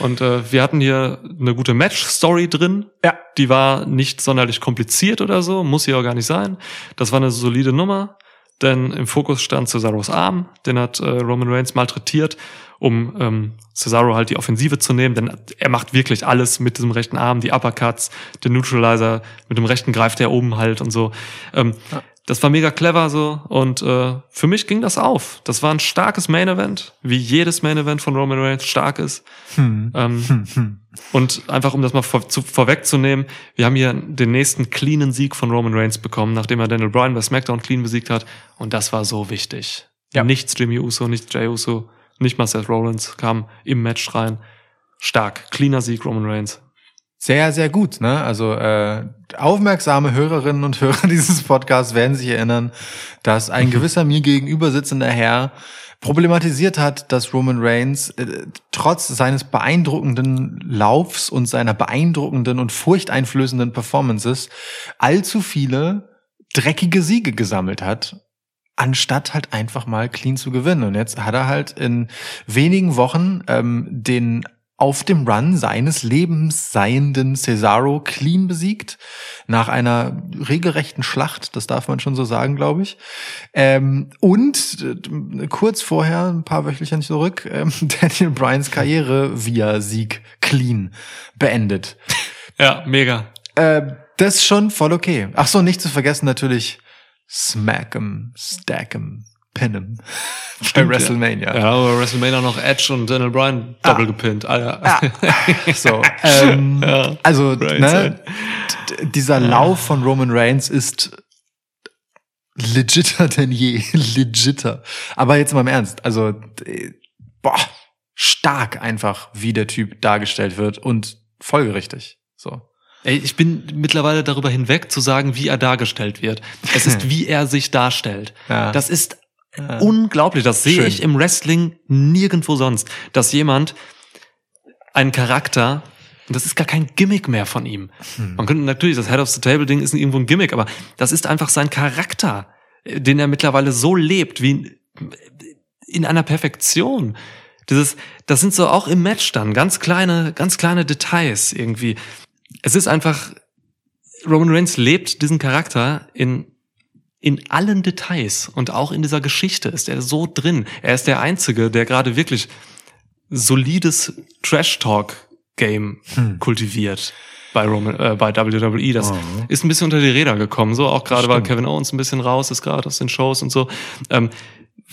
Und äh, wir hatten hier eine gute Match-Story drin. Ja. Die war nicht sonderlich kompliziert oder so, muss sie auch gar nicht sein. Das war eine solide Nummer, denn im Fokus stand Cesaros Arm. Den hat äh, Roman Reigns malträtiert, um ähm, Cesaro halt die Offensive zu nehmen, denn er macht wirklich alles mit diesem rechten Arm, die Uppercuts, den Neutralizer, mit dem rechten greift er oben halt und so. Ähm, Das war mega clever so und äh, für mich ging das auf. Das war ein starkes Main Event, wie jedes Main Event von Roman Reigns stark ist. Hm. Ähm, und einfach um das mal vor, zu, vorwegzunehmen, wir haben hier den nächsten cleanen Sieg von Roman Reigns bekommen, nachdem er Daniel Bryan bei SmackDown clean besiegt hat. Und das war so wichtig. Ja. Nichts Jimmy Uso, nichts Jay Uso, nicht mal Seth Rollins kam im Match rein. Stark, cleaner Sieg Roman Reigns. Sehr, sehr gut. Ne? Also äh, aufmerksame Hörerinnen und Hörer dieses Podcasts werden sich erinnern, dass ein gewisser mir gegenüber sitzender Herr problematisiert hat, dass Roman Reigns äh, trotz seines beeindruckenden Laufs und seiner beeindruckenden und furchteinflößenden Performances allzu viele dreckige Siege gesammelt hat, anstatt halt einfach mal clean zu gewinnen. Und jetzt hat er halt in wenigen Wochen ähm, den auf dem Run seines Lebens seienden Cesaro clean besiegt, nach einer regelrechten Schlacht, das darf man schon so sagen, glaube ich. Ähm, und äh, kurz vorher, ein paar Wöchelchen zurück, ähm, Daniel Bryans Karriere via Sieg clean beendet. Ja, mega. Äh, das ist schon voll okay. Ach so, nicht zu vergessen natürlich Smack'em, Stack'em, Bei Stimmt, WrestleMania. Ja, aber WrestleMania noch Edge und Daniel Bryan doppel gepinnt. Alter. So, ähm, Ja. also ne, dieser Lauf von Roman Reigns ist legitter denn je, legitter. Aber jetzt mal im Ernst, also boah, stark einfach, wie der Typ dargestellt wird und folgerichtig. So. Ey, ich bin mittlerweile darüber hinweg zu sagen, wie er dargestellt wird. Es ist, wie er sich darstellt. Ja. Das ist Ja. unglaublich. Das sehe Schön. ich im Wrestling nirgendwo sonst. Dass jemand einen Charakter, und das ist gar kein Gimmick mehr von ihm. Hm. Man könnte natürlich, das Head of the Table Ding ist irgendwo ein Gimmick, aber das ist einfach sein Charakter, äh, den er mittlerweile so lebt, wie in einer Perfektion. Dieses, das sind so auch im Match dann ganz kleine, ganz kleine Details irgendwie. Es ist einfach, Roman Reigns lebt diesen Charakter in, in allen Details und auch in dieser Geschichte ist er so drin. Er ist der Einzige, der gerade wirklich solides Trash-Talk-Game kultiviert bei Roman, äh, bei WWE. Das ist ein bisschen unter die Räder gekommen. So auch gerade, weil Kevin Owens ein bisschen raus ist gerade aus den Shows und so. Ähm,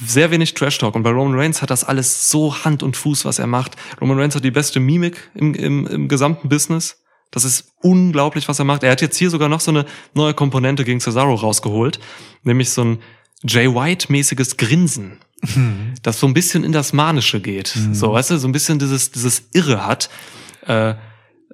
sehr wenig Trash Talk und bei Roman Reigns hat das alles so Hand und Fuß, was er macht. Roman Reigns hat die beste Mimik im, im, im gesamten Business. Das ist unglaublich, was er macht. Er hat jetzt hier sogar noch so eine neue Komponente gegen Cesaro rausgeholt, nämlich so ein Jay White-mäßiges Grinsen, das so ein bisschen in das Manische geht. So, weißt du, so ein bisschen dieses, dieses Irre hat. Äh,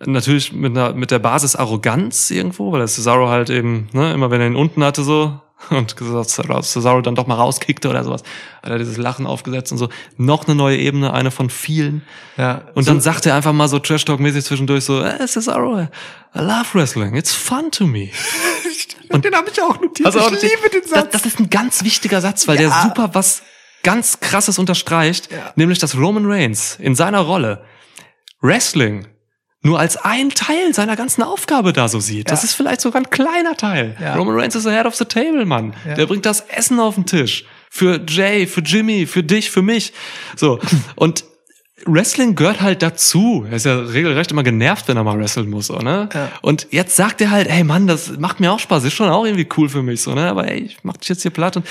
natürlich mit, einer, mit der Basis Arroganz irgendwo, weil der Cesaro halt eben, ne, immer wenn er ihn unten hatte so und gesagt, Cesaro dann doch mal rauskickte oder sowas, hat er dieses Lachen aufgesetzt und so. Noch eine neue Ebene, eine von vielen. Ja. Und dann sagt er einfach mal so Trash Talk mäßig zwischendurch so, äh, Cesaro, I love wrestling, it's fun to me. und den habe ich auch notiert. Also auch ich liebe den Das, Satz. das ist ein ganz wichtiger Satz, weil der Ja. super was ganz krasses unterstreicht, Ja. nämlich dass Roman Reigns in seiner Rolle Wrestling nur als ein Teil seiner ganzen Aufgabe da so sieht. Das Ja. ist vielleicht sogar ein kleiner Teil. Ja. Roman Reigns ist der Head of the Table, Mann. Ja. Der bringt das Essen auf den Tisch. Für Jay, für Jimmy, für dich, für mich. So. Und Wrestling gehört halt dazu. Er ist ja regelrecht immer genervt, wenn er mal wresteln muss, so, ne? Ja. Und jetzt sagt er halt, hey Mann, das macht mir auch Spaß, ist schon auch irgendwie cool für mich, so, ne? Aber ey, ich mach dich jetzt hier platt und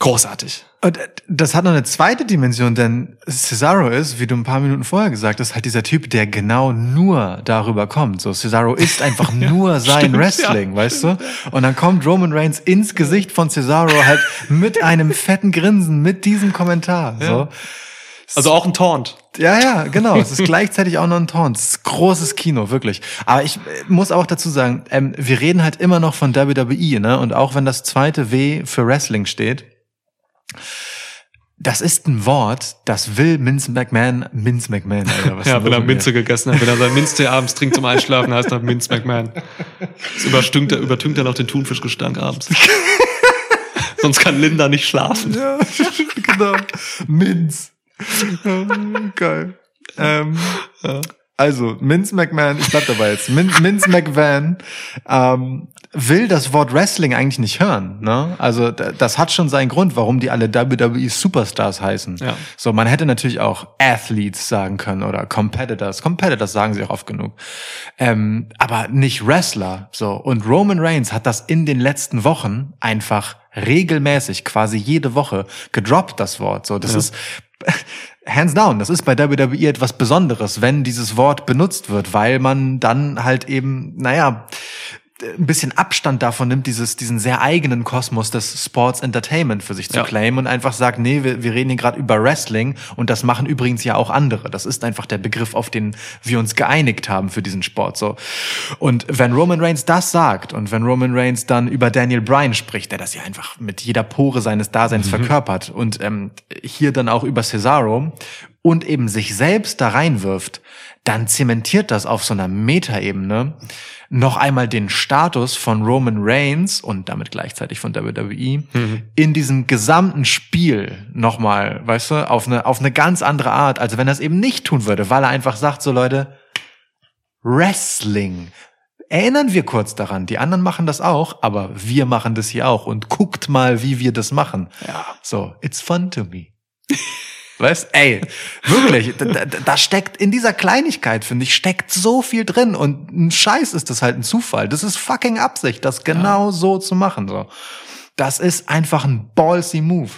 großartig. Und äh, das hat noch eine zweite Dimension, denn Cesaro ist, wie du ein paar Minuten vorher gesagt hast, halt dieser Typ, der genau nur darüber kommt. So, Cesaro ist einfach nur sein stimmt, Wrestling, ja, weißt du? Und dann kommt Roman Reigns ins Gesicht von Cesaro halt mit einem fetten Grinsen, mit diesem Kommentar. So. Also auch ein Taunt. Ja, ja, genau. Es ist gleichzeitig auch noch ein Taunt. Es ist großes Kino, wirklich. Aber ich äh, muss auch dazu sagen, ähm, wir reden halt immer noch von WWE, ne? Und auch wenn das zweite W für Wrestling steht, das ist ein Wort, das will Vince McMahon, Vince McMahon, Alter, was ist Ja, wenn er? Minze gegessen hat, wenn er sein Minztee abends trinkt zum Einschlafen, heißt er Minz McMahon. Das überstinkt er, übertünkt er noch den Thunfischgestank abends. Sonst kann Linda nicht schlafen. Ja, genau. Minz. Ja, Geil. Ähm, Also, Vince McMahon, ich bleib dabei jetzt. Min, Vince McMahon ähm, will das Wort Wrestling eigentlich nicht hören. Ne? Also das hat schon seinen Grund, warum die alle WWE Superstars heißen. Ja. So, man hätte natürlich auch Athletes sagen können oder Competitors. Competitors sagen sie auch oft genug. Ähm, aber nicht Wrestler. So. Und Roman Reigns hat das in den letzten Wochen einfach regelmäßig, quasi jede Woche, gedroppt, das Wort. So, das ist hands down, das ist bei WWE etwas Besonderes, wenn dieses Wort benutzt wird, weil man dann halt eben, naja, ein bisschen Abstand davon nimmt, dieses, diesen sehr eigenen Kosmos des Sports Entertainment für sich zu Ja. claimen und einfach sagt, nee, wir, wir reden hier gerade über Wrestling und das machen übrigens ja auch andere. Das ist einfach der Begriff, auf den wir uns geeinigt haben für diesen Sport. So. Und wenn Roman Reigns das sagt und wenn Roman Reigns dann über Daniel Bryan spricht, der das ja einfach mit jeder Pore seines Daseins verkörpert und ähm, hier dann auch über Cesaro und eben sich selbst da reinwirft, dann zementiert das auf so einer Metaebene noch einmal den Status von Roman Reigns und damit gleichzeitig von WWE in diesem gesamten Spiel nochmal, weißt du, auf eine, auf eine ganz andere Art, als wenn er es eben nicht tun würde, weil er einfach sagt, so Leute, Wrestling. Erinnern wir kurz daran, die anderen machen das auch, aber wir machen das hier auch und guckt mal, wie wir das machen. Ja. So, it's fun to me. Weißt, ey, wirklich, da, da, steckt in dieser Kleinigkeit, finde ich, steckt so viel drin und ein Scheiß ist das halt ein Zufall. Das ist fucking Absicht, das genau so zu machen, so. Das ist einfach ein ballsy Move.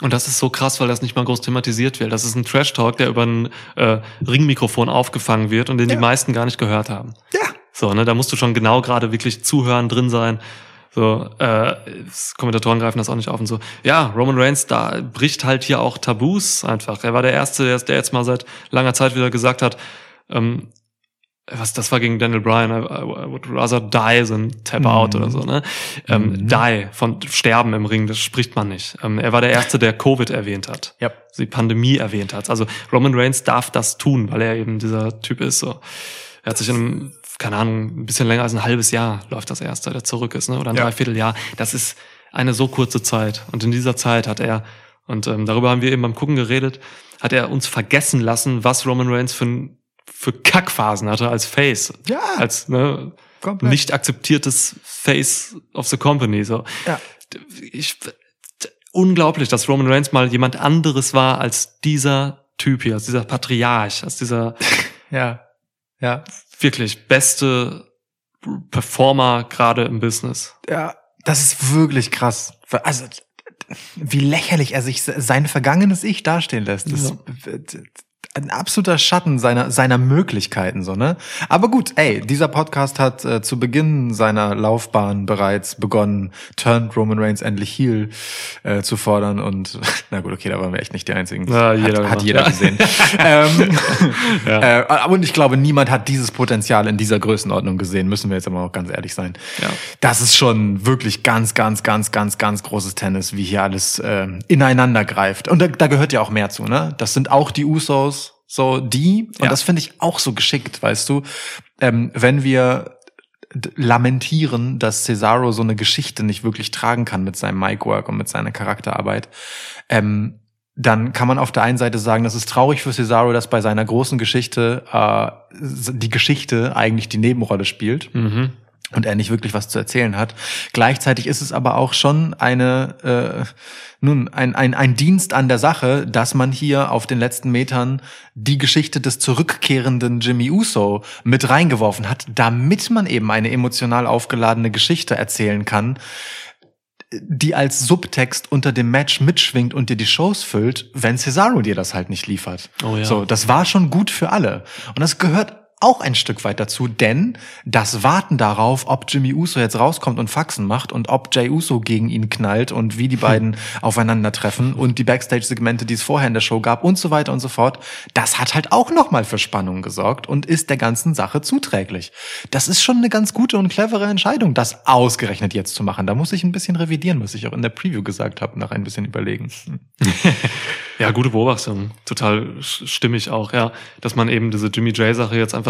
Und das ist so krass, weil das nicht mal groß thematisiert wird. Das ist ein Trash-Talk, der über ein äh, Ringmikrofon aufgefangen wird und den die meisten gar nicht gehört haben. Ja. So, ne, da musst du schon genau gerade wirklich zuhören, drin sein. So, äh, Kommentatoren greifen das auch nicht auf und so. Ja, Roman Reigns, da bricht halt hier auch Tabus einfach. Er war der Erste, der, der jetzt mal seit langer Zeit wieder gesagt hat, ähm, was, das war gegen Daniel Bryan, I, I would rather die than tap out oder so, ne? Ähm, Die, von Sterben im Ring, das spricht man nicht. Ähm, er war der Erste, der Covid erwähnt hat. Ja. Die Pandemie erwähnt hat. Also Roman Reigns darf das tun, weil er eben dieser Typ ist, so. Er hat sich in einem, keine Ahnung, ein bisschen länger als ein halbes Jahr läuft das erst, seit er zurück ist, ne? Oder ein Ja. Dreivierteljahr. Das ist eine so kurze Zeit. Und in dieser Zeit hat er, und ähm, darüber haben wir eben beim Gucken geredet, hat er uns vergessen lassen, was Roman Reigns für, für Kackphasen hatte als Face. Ja. Als ne, Komplett. nicht akzeptiertes Face of the Company. So. Ja. Ich, unglaublich, dass Roman Reigns mal jemand anderes war als dieser Typ hier, als dieser Patriarch, als dieser Ja. Ja. Wirklich beste Performer gerade im Business. Ja, das ist wirklich krass. Also, wie lächerlich er sich sein vergangenes Ich dastehen lässt. Das ist ein absoluter Schatten seiner, seiner Möglichkeiten, so, ne? Aber gut, ey, dieser Podcast hat äh, zu Beginn seiner Laufbahn bereits begonnen, Turned Roman Reigns endlich Heel äh, zu fordern und, na gut, okay, da waren wir echt nicht die Einzigen. Ja, jeder hat, hat jeder ja. gesehen. ähm, Ja. äh, und ich glaube, niemand hat dieses Potenzial in dieser Größenordnung gesehen, müssen wir jetzt aber auch ganz ehrlich sein. Ja. Das ist schon wirklich ganz, ganz, ganz, ganz, ganz großes Tennis, wie hier alles äh, ineinander greift. Und da, da gehört ja auch mehr zu, ne? Das sind auch die Usos, so die. Und Ja. das finde ich auch so geschickt, weißt du. Ähm, wenn wir lamentieren, dass Cesaro so eine Geschichte nicht wirklich tragen kann mit seinem Mic-Work und mit seiner Charakterarbeit, ähm, dann kann man auf der einen Seite sagen, das ist traurig für Cesaro, dass bei seiner großen Geschichte äh, die Geschichte eigentlich die Nebenrolle spielt Mhm. Und er nicht wirklich was zu erzählen hat. Gleichzeitig ist es aber auch schon eine, äh, nun, ein, ein, ein Dienst an der Sache, dass man hier auf den letzten Metern die Geschichte des zurückkehrenden Jimmy Uso mit reingeworfen hat, damit man eben eine emotional aufgeladene Geschichte erzählen kann, die als Subtext unter dem Match mitschwingt und dir die Shows füllt, wenn Cesaro dir das halt nicht liefert. Oh ja. So, das war schon gut für alle. Und das gehört auch ein Stück weit dazu, denn das Warten darauf, ob Jimmy Uso jetzt rauskommt und Faxen macht und ob Jay Uso gegen ihn knallt und wie die beiden aufeinandertreffen und die Backstage-Segmente, die es vorher in der Show gab und so weiter und so fort, das hat halt auch nochmal für Spannung gesorgt und ist der ganzen Sache zuträglich. Das ist schon eine ganz gute und clevere Entscheidung, das ausgerechnet jetzt zu machen. Da muss ich ein bisschen revidieren, was ich auch in der Preview gesagt habe, nach ein bisschen überlegen. Ja, gute Beobachtung. Total stimmig auch, ja. Dass man eben diese Jimmy J-Sache jetzt einfach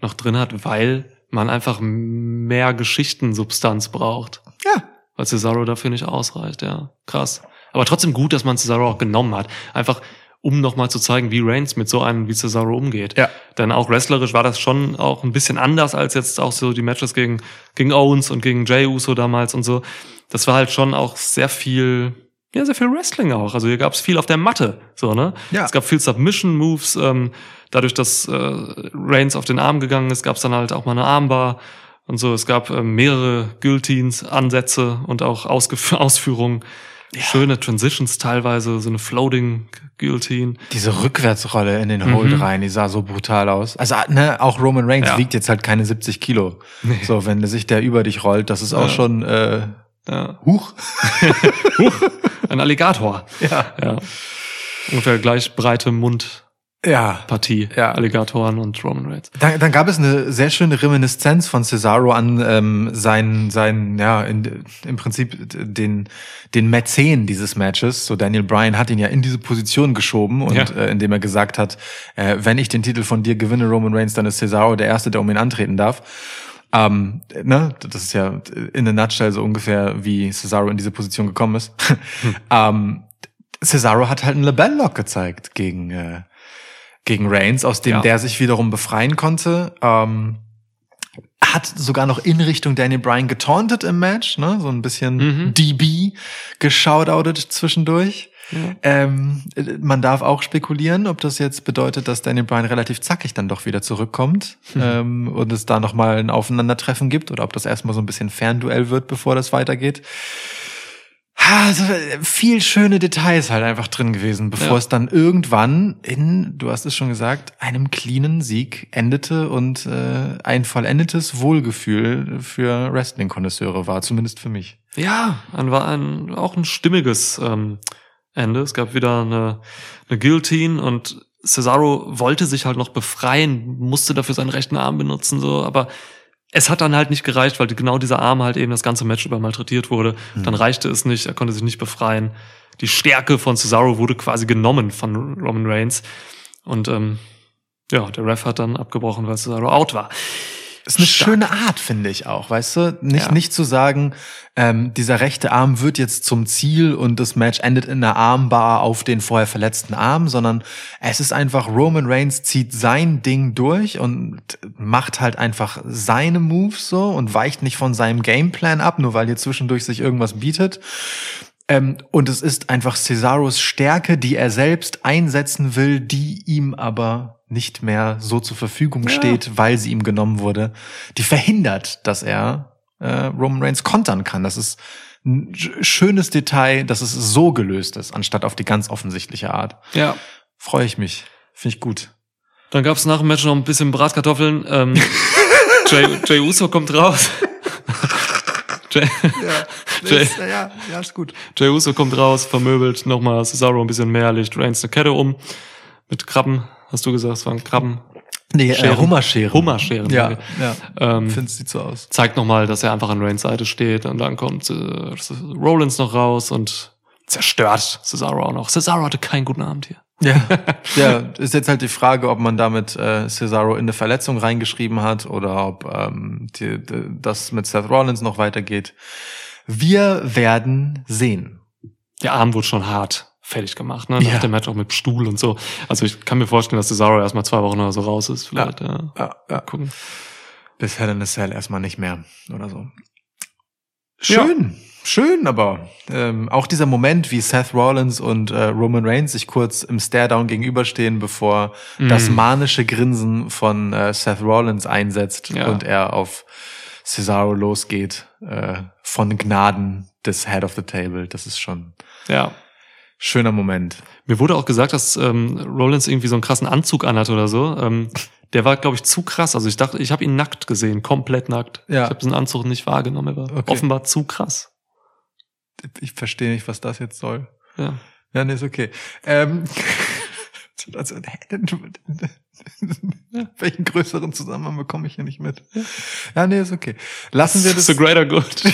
noch drin hat, weil man einfach mehr Geschichtensubstanz braucht. Ja, Weil Cesaro dafür nicht ausreicht, ja. Krass. Aber trotzdem gut, dass man Cesaro auch genommen hat. Einfach, um nochmal zu zeigen, wie Reigns mit so einem wie Cesaro umgeht. Ja. Denn auch wrestlerisch war das schon auch ein bisschen anders als jetzt auch so die Matches gegen, gegen Owens und gegen Jay Uso damals und so. Das war halt schon auch sehr viel, ja, sehr viel Wrestling auch. Also hier gab es viel auf der Matte, so, ne? Ja. Es gab viel Submission-Moves, ähm, dadurch, dass äh, Reigns auf den Arm gegangen ist, gab es dann halt auch mal eine Armbar und so. Es gab ähm, mehrere Guillotines, Ansätze und auch Ausgef Ausführungen. Schöne Transitions teilweise, so eine Floating Guillotine. diese Rückwärtsrolle in den Hold rein, die sah so brutal aus. Also, ne, auch Roman Reigns Ja. wiegt jetzt halt keine 70 Kilo. So, wenn sich der über dich rollt, das ist auch Ja. schon, äh, Ja. huch. Ein Alligator. Ja. Ja. Ungefähr gleich breite Mundpartie. Ja. Ja. Alligatoren und Roman Reigns. Dann, dann gab es eine sehr schöne Reminiszenz von Cesaro an ähm, seinen, seinen, ja, in, im Prinzip den, den Mäzen dieses Matches. So Daniel Bryan hat ihn ja in diese Position geschoben und Ja. äh, indem er gesagt hat, äh, wenn ich den Titel von dir gewinne, Roman Reigns, dann ist Cesaro der Erste, der um ihn antreten darf. Ähm, ne, das ist ja in a nutshell so ungefähr, wie Cesaro in diese Position gekommen ist. ähm, Cesaro hat halt einen Labell-Lock gezeigt gegen, äh, gegen Reigns, aus dem Ja. der sich wiederum befreien konnte. Ähm, hat sogar noch in Richtung Daniel Bryan getauntet im Match, ne? so ein bisschen Mhm. DB geshoutoutet zwischendurch. Ähm, man darf auch spekulieren, ob das jetzt bedeutet, dass Daniel Bryan relativ zackig dann doch wieder zurückkommt ähm, und es da nochmal ein Aufeinandertreffen gibt oder ob das erstmal so ein bisschen Fernduell wird, bevor das weitergeht. Also viel schöne Details halt einfach drin gewesen, bevor Ja. es dann irgendwann in, du hast es schon gesagt, einem cleanen Sieg endete und äh, ein vollendetes Wohlgefühl für Wrestling-Konnoisseure war, zumindest für mich. Ja, ein, war ein, auch ein stimmiges ähm, Ende. Es gab wieder eine, eine Guillotine und Cesaro wollte sich halt noch befreien, musste dafür seinen rechten Arm benutzen, so, aber es hat dann halt nicht gereicht, weil genau dieser Arm halt eben das ganze Match über malträtiert wurde. Dann reichte es nicht, er konnte sich nicht befreien. Die Stärke von Cesaro wurde quasi genommen von Roman Reigns. Und ähm, ja, der Ref hat dann abgebrochen, weil Cesaro out war. Ist eine Stark. schöne Art, finde ich auch, weißt du? Nicht, Ja. nicht zu sagen, ähm, dieser rechte Arm wird jetzt zum Ziel und das Match endet in einer Armbar auf den vorher verletzten Arm, sondern es ist einfach, Roman Reigns zieht sein Ding durch und macht halt einfach seine Moves so und weicht nicht von seinem Gameplan ab, nur weil ihr zwischendurch sich irgendwas bietet. Ähm, und es ist einfach Cesaros Stärke, die er selbst einsetzen will, die ihm aber nicht mehr so zur Verfügung Ja. steht, weil sie ihm genommen wurde, die verhindert, dass er äh, Roman Reigns kontern kann. Das ist ein sch- schönes Detail, dass es so gelöst ist, anstatt auf die ganz offensichtliche Art. Ja. Freue ich mich. Finde ich gut. Dann gab's nach dem Match noch ein bisschen Bratkartoffeln. Ähm, Jay, Jay Uso kommt raus. Jay, Jay, ja, ja, ist gut. Jay Uso kommt raus, vermöbelt nochmal Cesaro ein bisschen mehr, legt Reigns eine Kette um. Mit Krabben, hast du gesagt, es waren Krabben. Nee, äh, Scheren. Hummerscheren. Hummerscheren, Ja, okay. ja. Ähm, Finde sieht so aus. zeigt nochmal, dass er einfach an Reigns Seite steht und dann kommt äh, Rollins noch raus und zerstört Cesaro auch noch. Cesaro hatte keinen guten Abend hier. Ja, ja, ist jetzt halt die Frage, ob man damit äh, Cesaro in eine Verletzung reingeschrieben hat oder ob ähm, die, die, das mit Seth Rollins noch weitergeht. Wir werden sehen. Der Arm wurde schon hart fertig gemacht, ne? Nach Ja. dem Match auch mit Stuhl und so. Also ich kann mir vorstellen, dass Cesaro erstmal zwei Wochen oder so raus ist. Vielleicht, ja. Ja, ja. Gucken. Bis Hell in a Cell erstmal nicht mehr oder so. Schön, schön, aber ähm, auch dieser Moment, wie Seth Rollins und äh, Roman Reigns sich kurz im Stare-Down gegenüberstehen, bevor das Mm. manische Grinsen von äh, Seth Rollins einsetzt Ja. und er auf Cesaro losgeht, äh, von Gnaden des Head of the Table. Das ist schon Ja. Schöner Moment. Mir wurde auch gesagt, dass ähm, Rollins irgendwie so einen krassen Anzug anhat oder so. Ähm, der war, glaube ich, zu krass. Also ich dachte, ich habe ihn nackt gesehen, komplett nackt. Ja. Ich habe diesen Anzug nicht wahrgenommen. Er war Okay. offenbar zu krass. Ich verstehe nicht, was das jetzt soll. Ja. Ja, nee, ist okay. Ähm, also, welchen größeren Zusammenhang bekomme ich hier nicht mit? Ja, nee, ist okay. Lassen wir das. The greater good.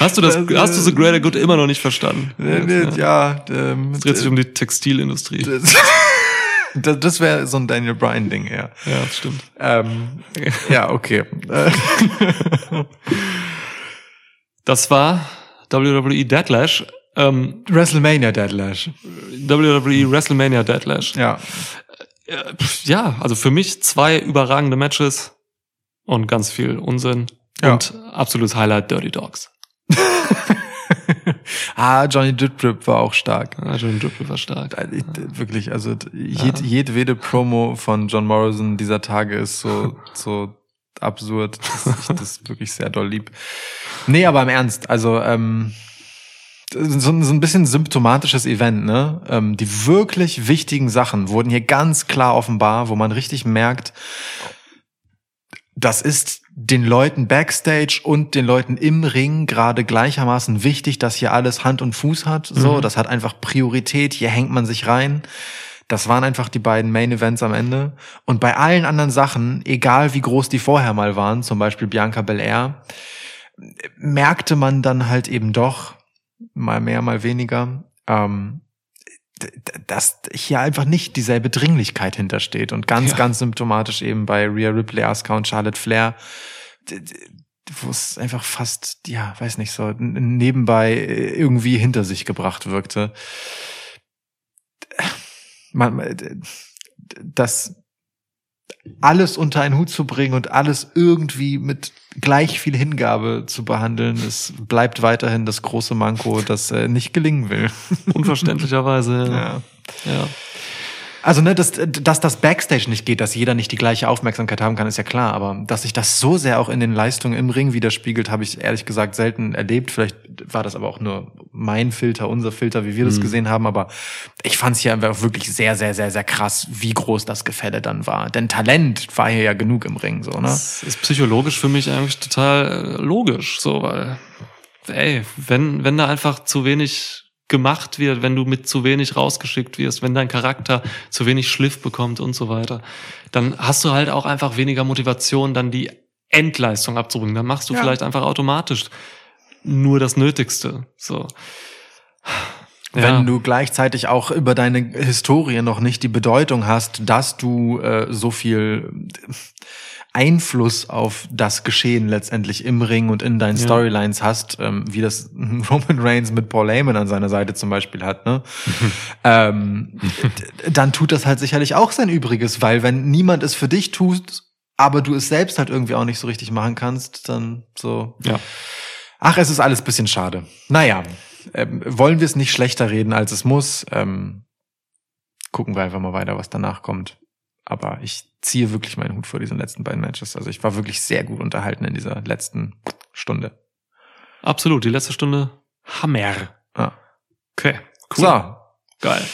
hast du das, Das, äh, hast du The Greater Good immer noch nicht verstanden? Nee, nee, ja, ähm, Es dreht sich um die Textilindustrie. das, das, das wäre so ein Daniel Bryan Ding, ja. Ja, das stimmt. Ähm, ja, okay. Äh, Das war WWE Deadlash. Ähm, WrestleMania Deadlash. WWE WrestleMania Deadlash. Ja. Äh, Ja, also für mich zwei überragende Matches und ganz viel Unsinn. Ja. Und absolutes Highlight Dirty Dogs. ah, Johnny Drip war auch stark. Ja, John Dripple war stark. Ich, Wirklich, also jed, jedwede Promo von John Morrison dieser Tage ist so, so absurd, dass ich das wirklich sehr doll lieb. Nee, aber im Ernst, also ähm, so, so ein bisschen symptomatisches Event, ne? Ähm, die wirklich wichtigen Sachen wurden hier ganz klar offenbar, wo man richtig merkt, das ist den Leuten backstage und den Leuten im Ring gerade gleichermaßen wichtig, dass hier alles Hand und Fuß hat. So, Mhm. das hat einfach Priorität. Hier hängt man sich rein. Das waren einfach die beiden Main Events am Ende. Und bei allen anderen Sachen, egal wie groß die vorher mal waren, zum Beispiel Bianca Belair, merkte man dann halt eben doch, mal mehr, mal weniger, ähm, dass hier einfach nicht dieselbe Dringlichkeit hintersteht. Und ganz, Ja. ganz symptomatisch eben bei Rhea Ripley, Asuka und Charlotte Flair, wo es einfach fast, ja, weiß nicht, so nebenbei äh, irgendwie hinter sich gebracht wirkte. Man, äh, das alles unter einen Hut zu bringen und alles irgendwie mit gleich viel Hingabe zu behandeln, es bleibt weiterhin das große Manko, das äh, nicht gelingen will. Unverständlicherweise. ja. ja. Also, ne, dass, dass das Backstage nicht geht, dass jeder nicht die gleiche Aufmerksamkeit haben kann, ist ja klar. Aber dass sich das so sehr auch in den Leistungen im Ring widerspiegelt, habe ich ehrlich gesagt selten erlebt. Vielleicht war das aber auch nur mein Filter, unser Filter, wie wir das gesehen haben. Aber ich fand es hier einfach wirklich sehr, sehr, sehr, sehr krass, wie groß das Gefälle dann war. Denn Talent war hier ja genug im Ring, so, ne? Das ist psychologisch für mich eigentlich total äh, logisch, so, weil, ey, wenn, wenn da einfach zu wenig gemacht wird, wenn du mit zu wenig rausgeschickt wirst, wenn dein Charakter zu wenig Schliff bekommt und so weiter, dann hast du halt auch einfach weniger Motivation, dann die Endleistung abzubringen. Dann machst du Ja. vielleicht einfach automatisch nur das Nötigste, so. Wenn du gleichzeitig auch über deine Historie noch nicht die Bedeutung hast, dass du äh, so viel Einfluss auf das Geschehen letztendlich im Ring und in deinen Ja. Storylines hast, ähm, wie das Roman Reigns mit Paul Heyman an seiner Seite zum Beispiel hat, ne? ähm, dann tut das halt sicherlich auch sein Übriges, weil wenn niemand es für dich tut, aber du es selbst halt irgendwie auch nicht so richtig machen kannst, dann so, ja. Ach, es ist alles ein bisschen schade. Naja, ähm, wollen wir es nicht schlechter reden, als es muss. Ähm, gucken wir einfach mal weiter, was danach kommt. Aber ich ziehe wirklich meinen Hut vor diesen letzten beiden Matches. Also ich war wirklich sehr gut unterhalten in dieser letzten Stunde. Absolut, die letzte Stunde Hammer. Ah. Okay, cool. So, Geil.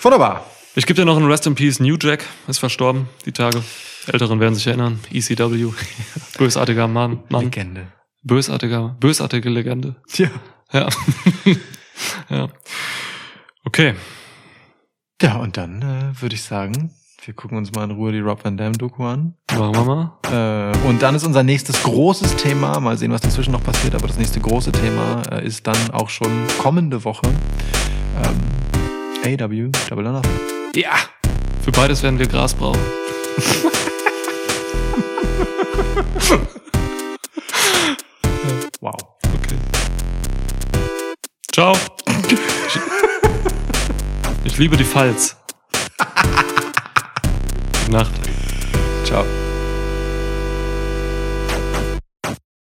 wunderbar. Ich gebe dir noch einen Rest in Peace. New Jack ist verstorben, die Tage. Älteren werden sich erinnern. ECW. Bösartiger Mann. Mann. Legende. Bösartiger, bösartige Legende. Tja. Ja. ja. Okay. Ja, und dann äh, würde ich sagen, wir gucken uns mal in Ruhe die Rob Van Dam Doku an. Machen wir mal. Äh, und dann ist unser nächstes großes Thema, mal sehen, was dazwischen noch passiert, aber das nächste große Thema äh, ist dann auch schon kommende Woche ähm, AW Double or Nothing. Ja. Für beides werden wir Gras brauchen. Wow. Okay. Ciao. Ich, liebe die Falz. Nacht. Ciao.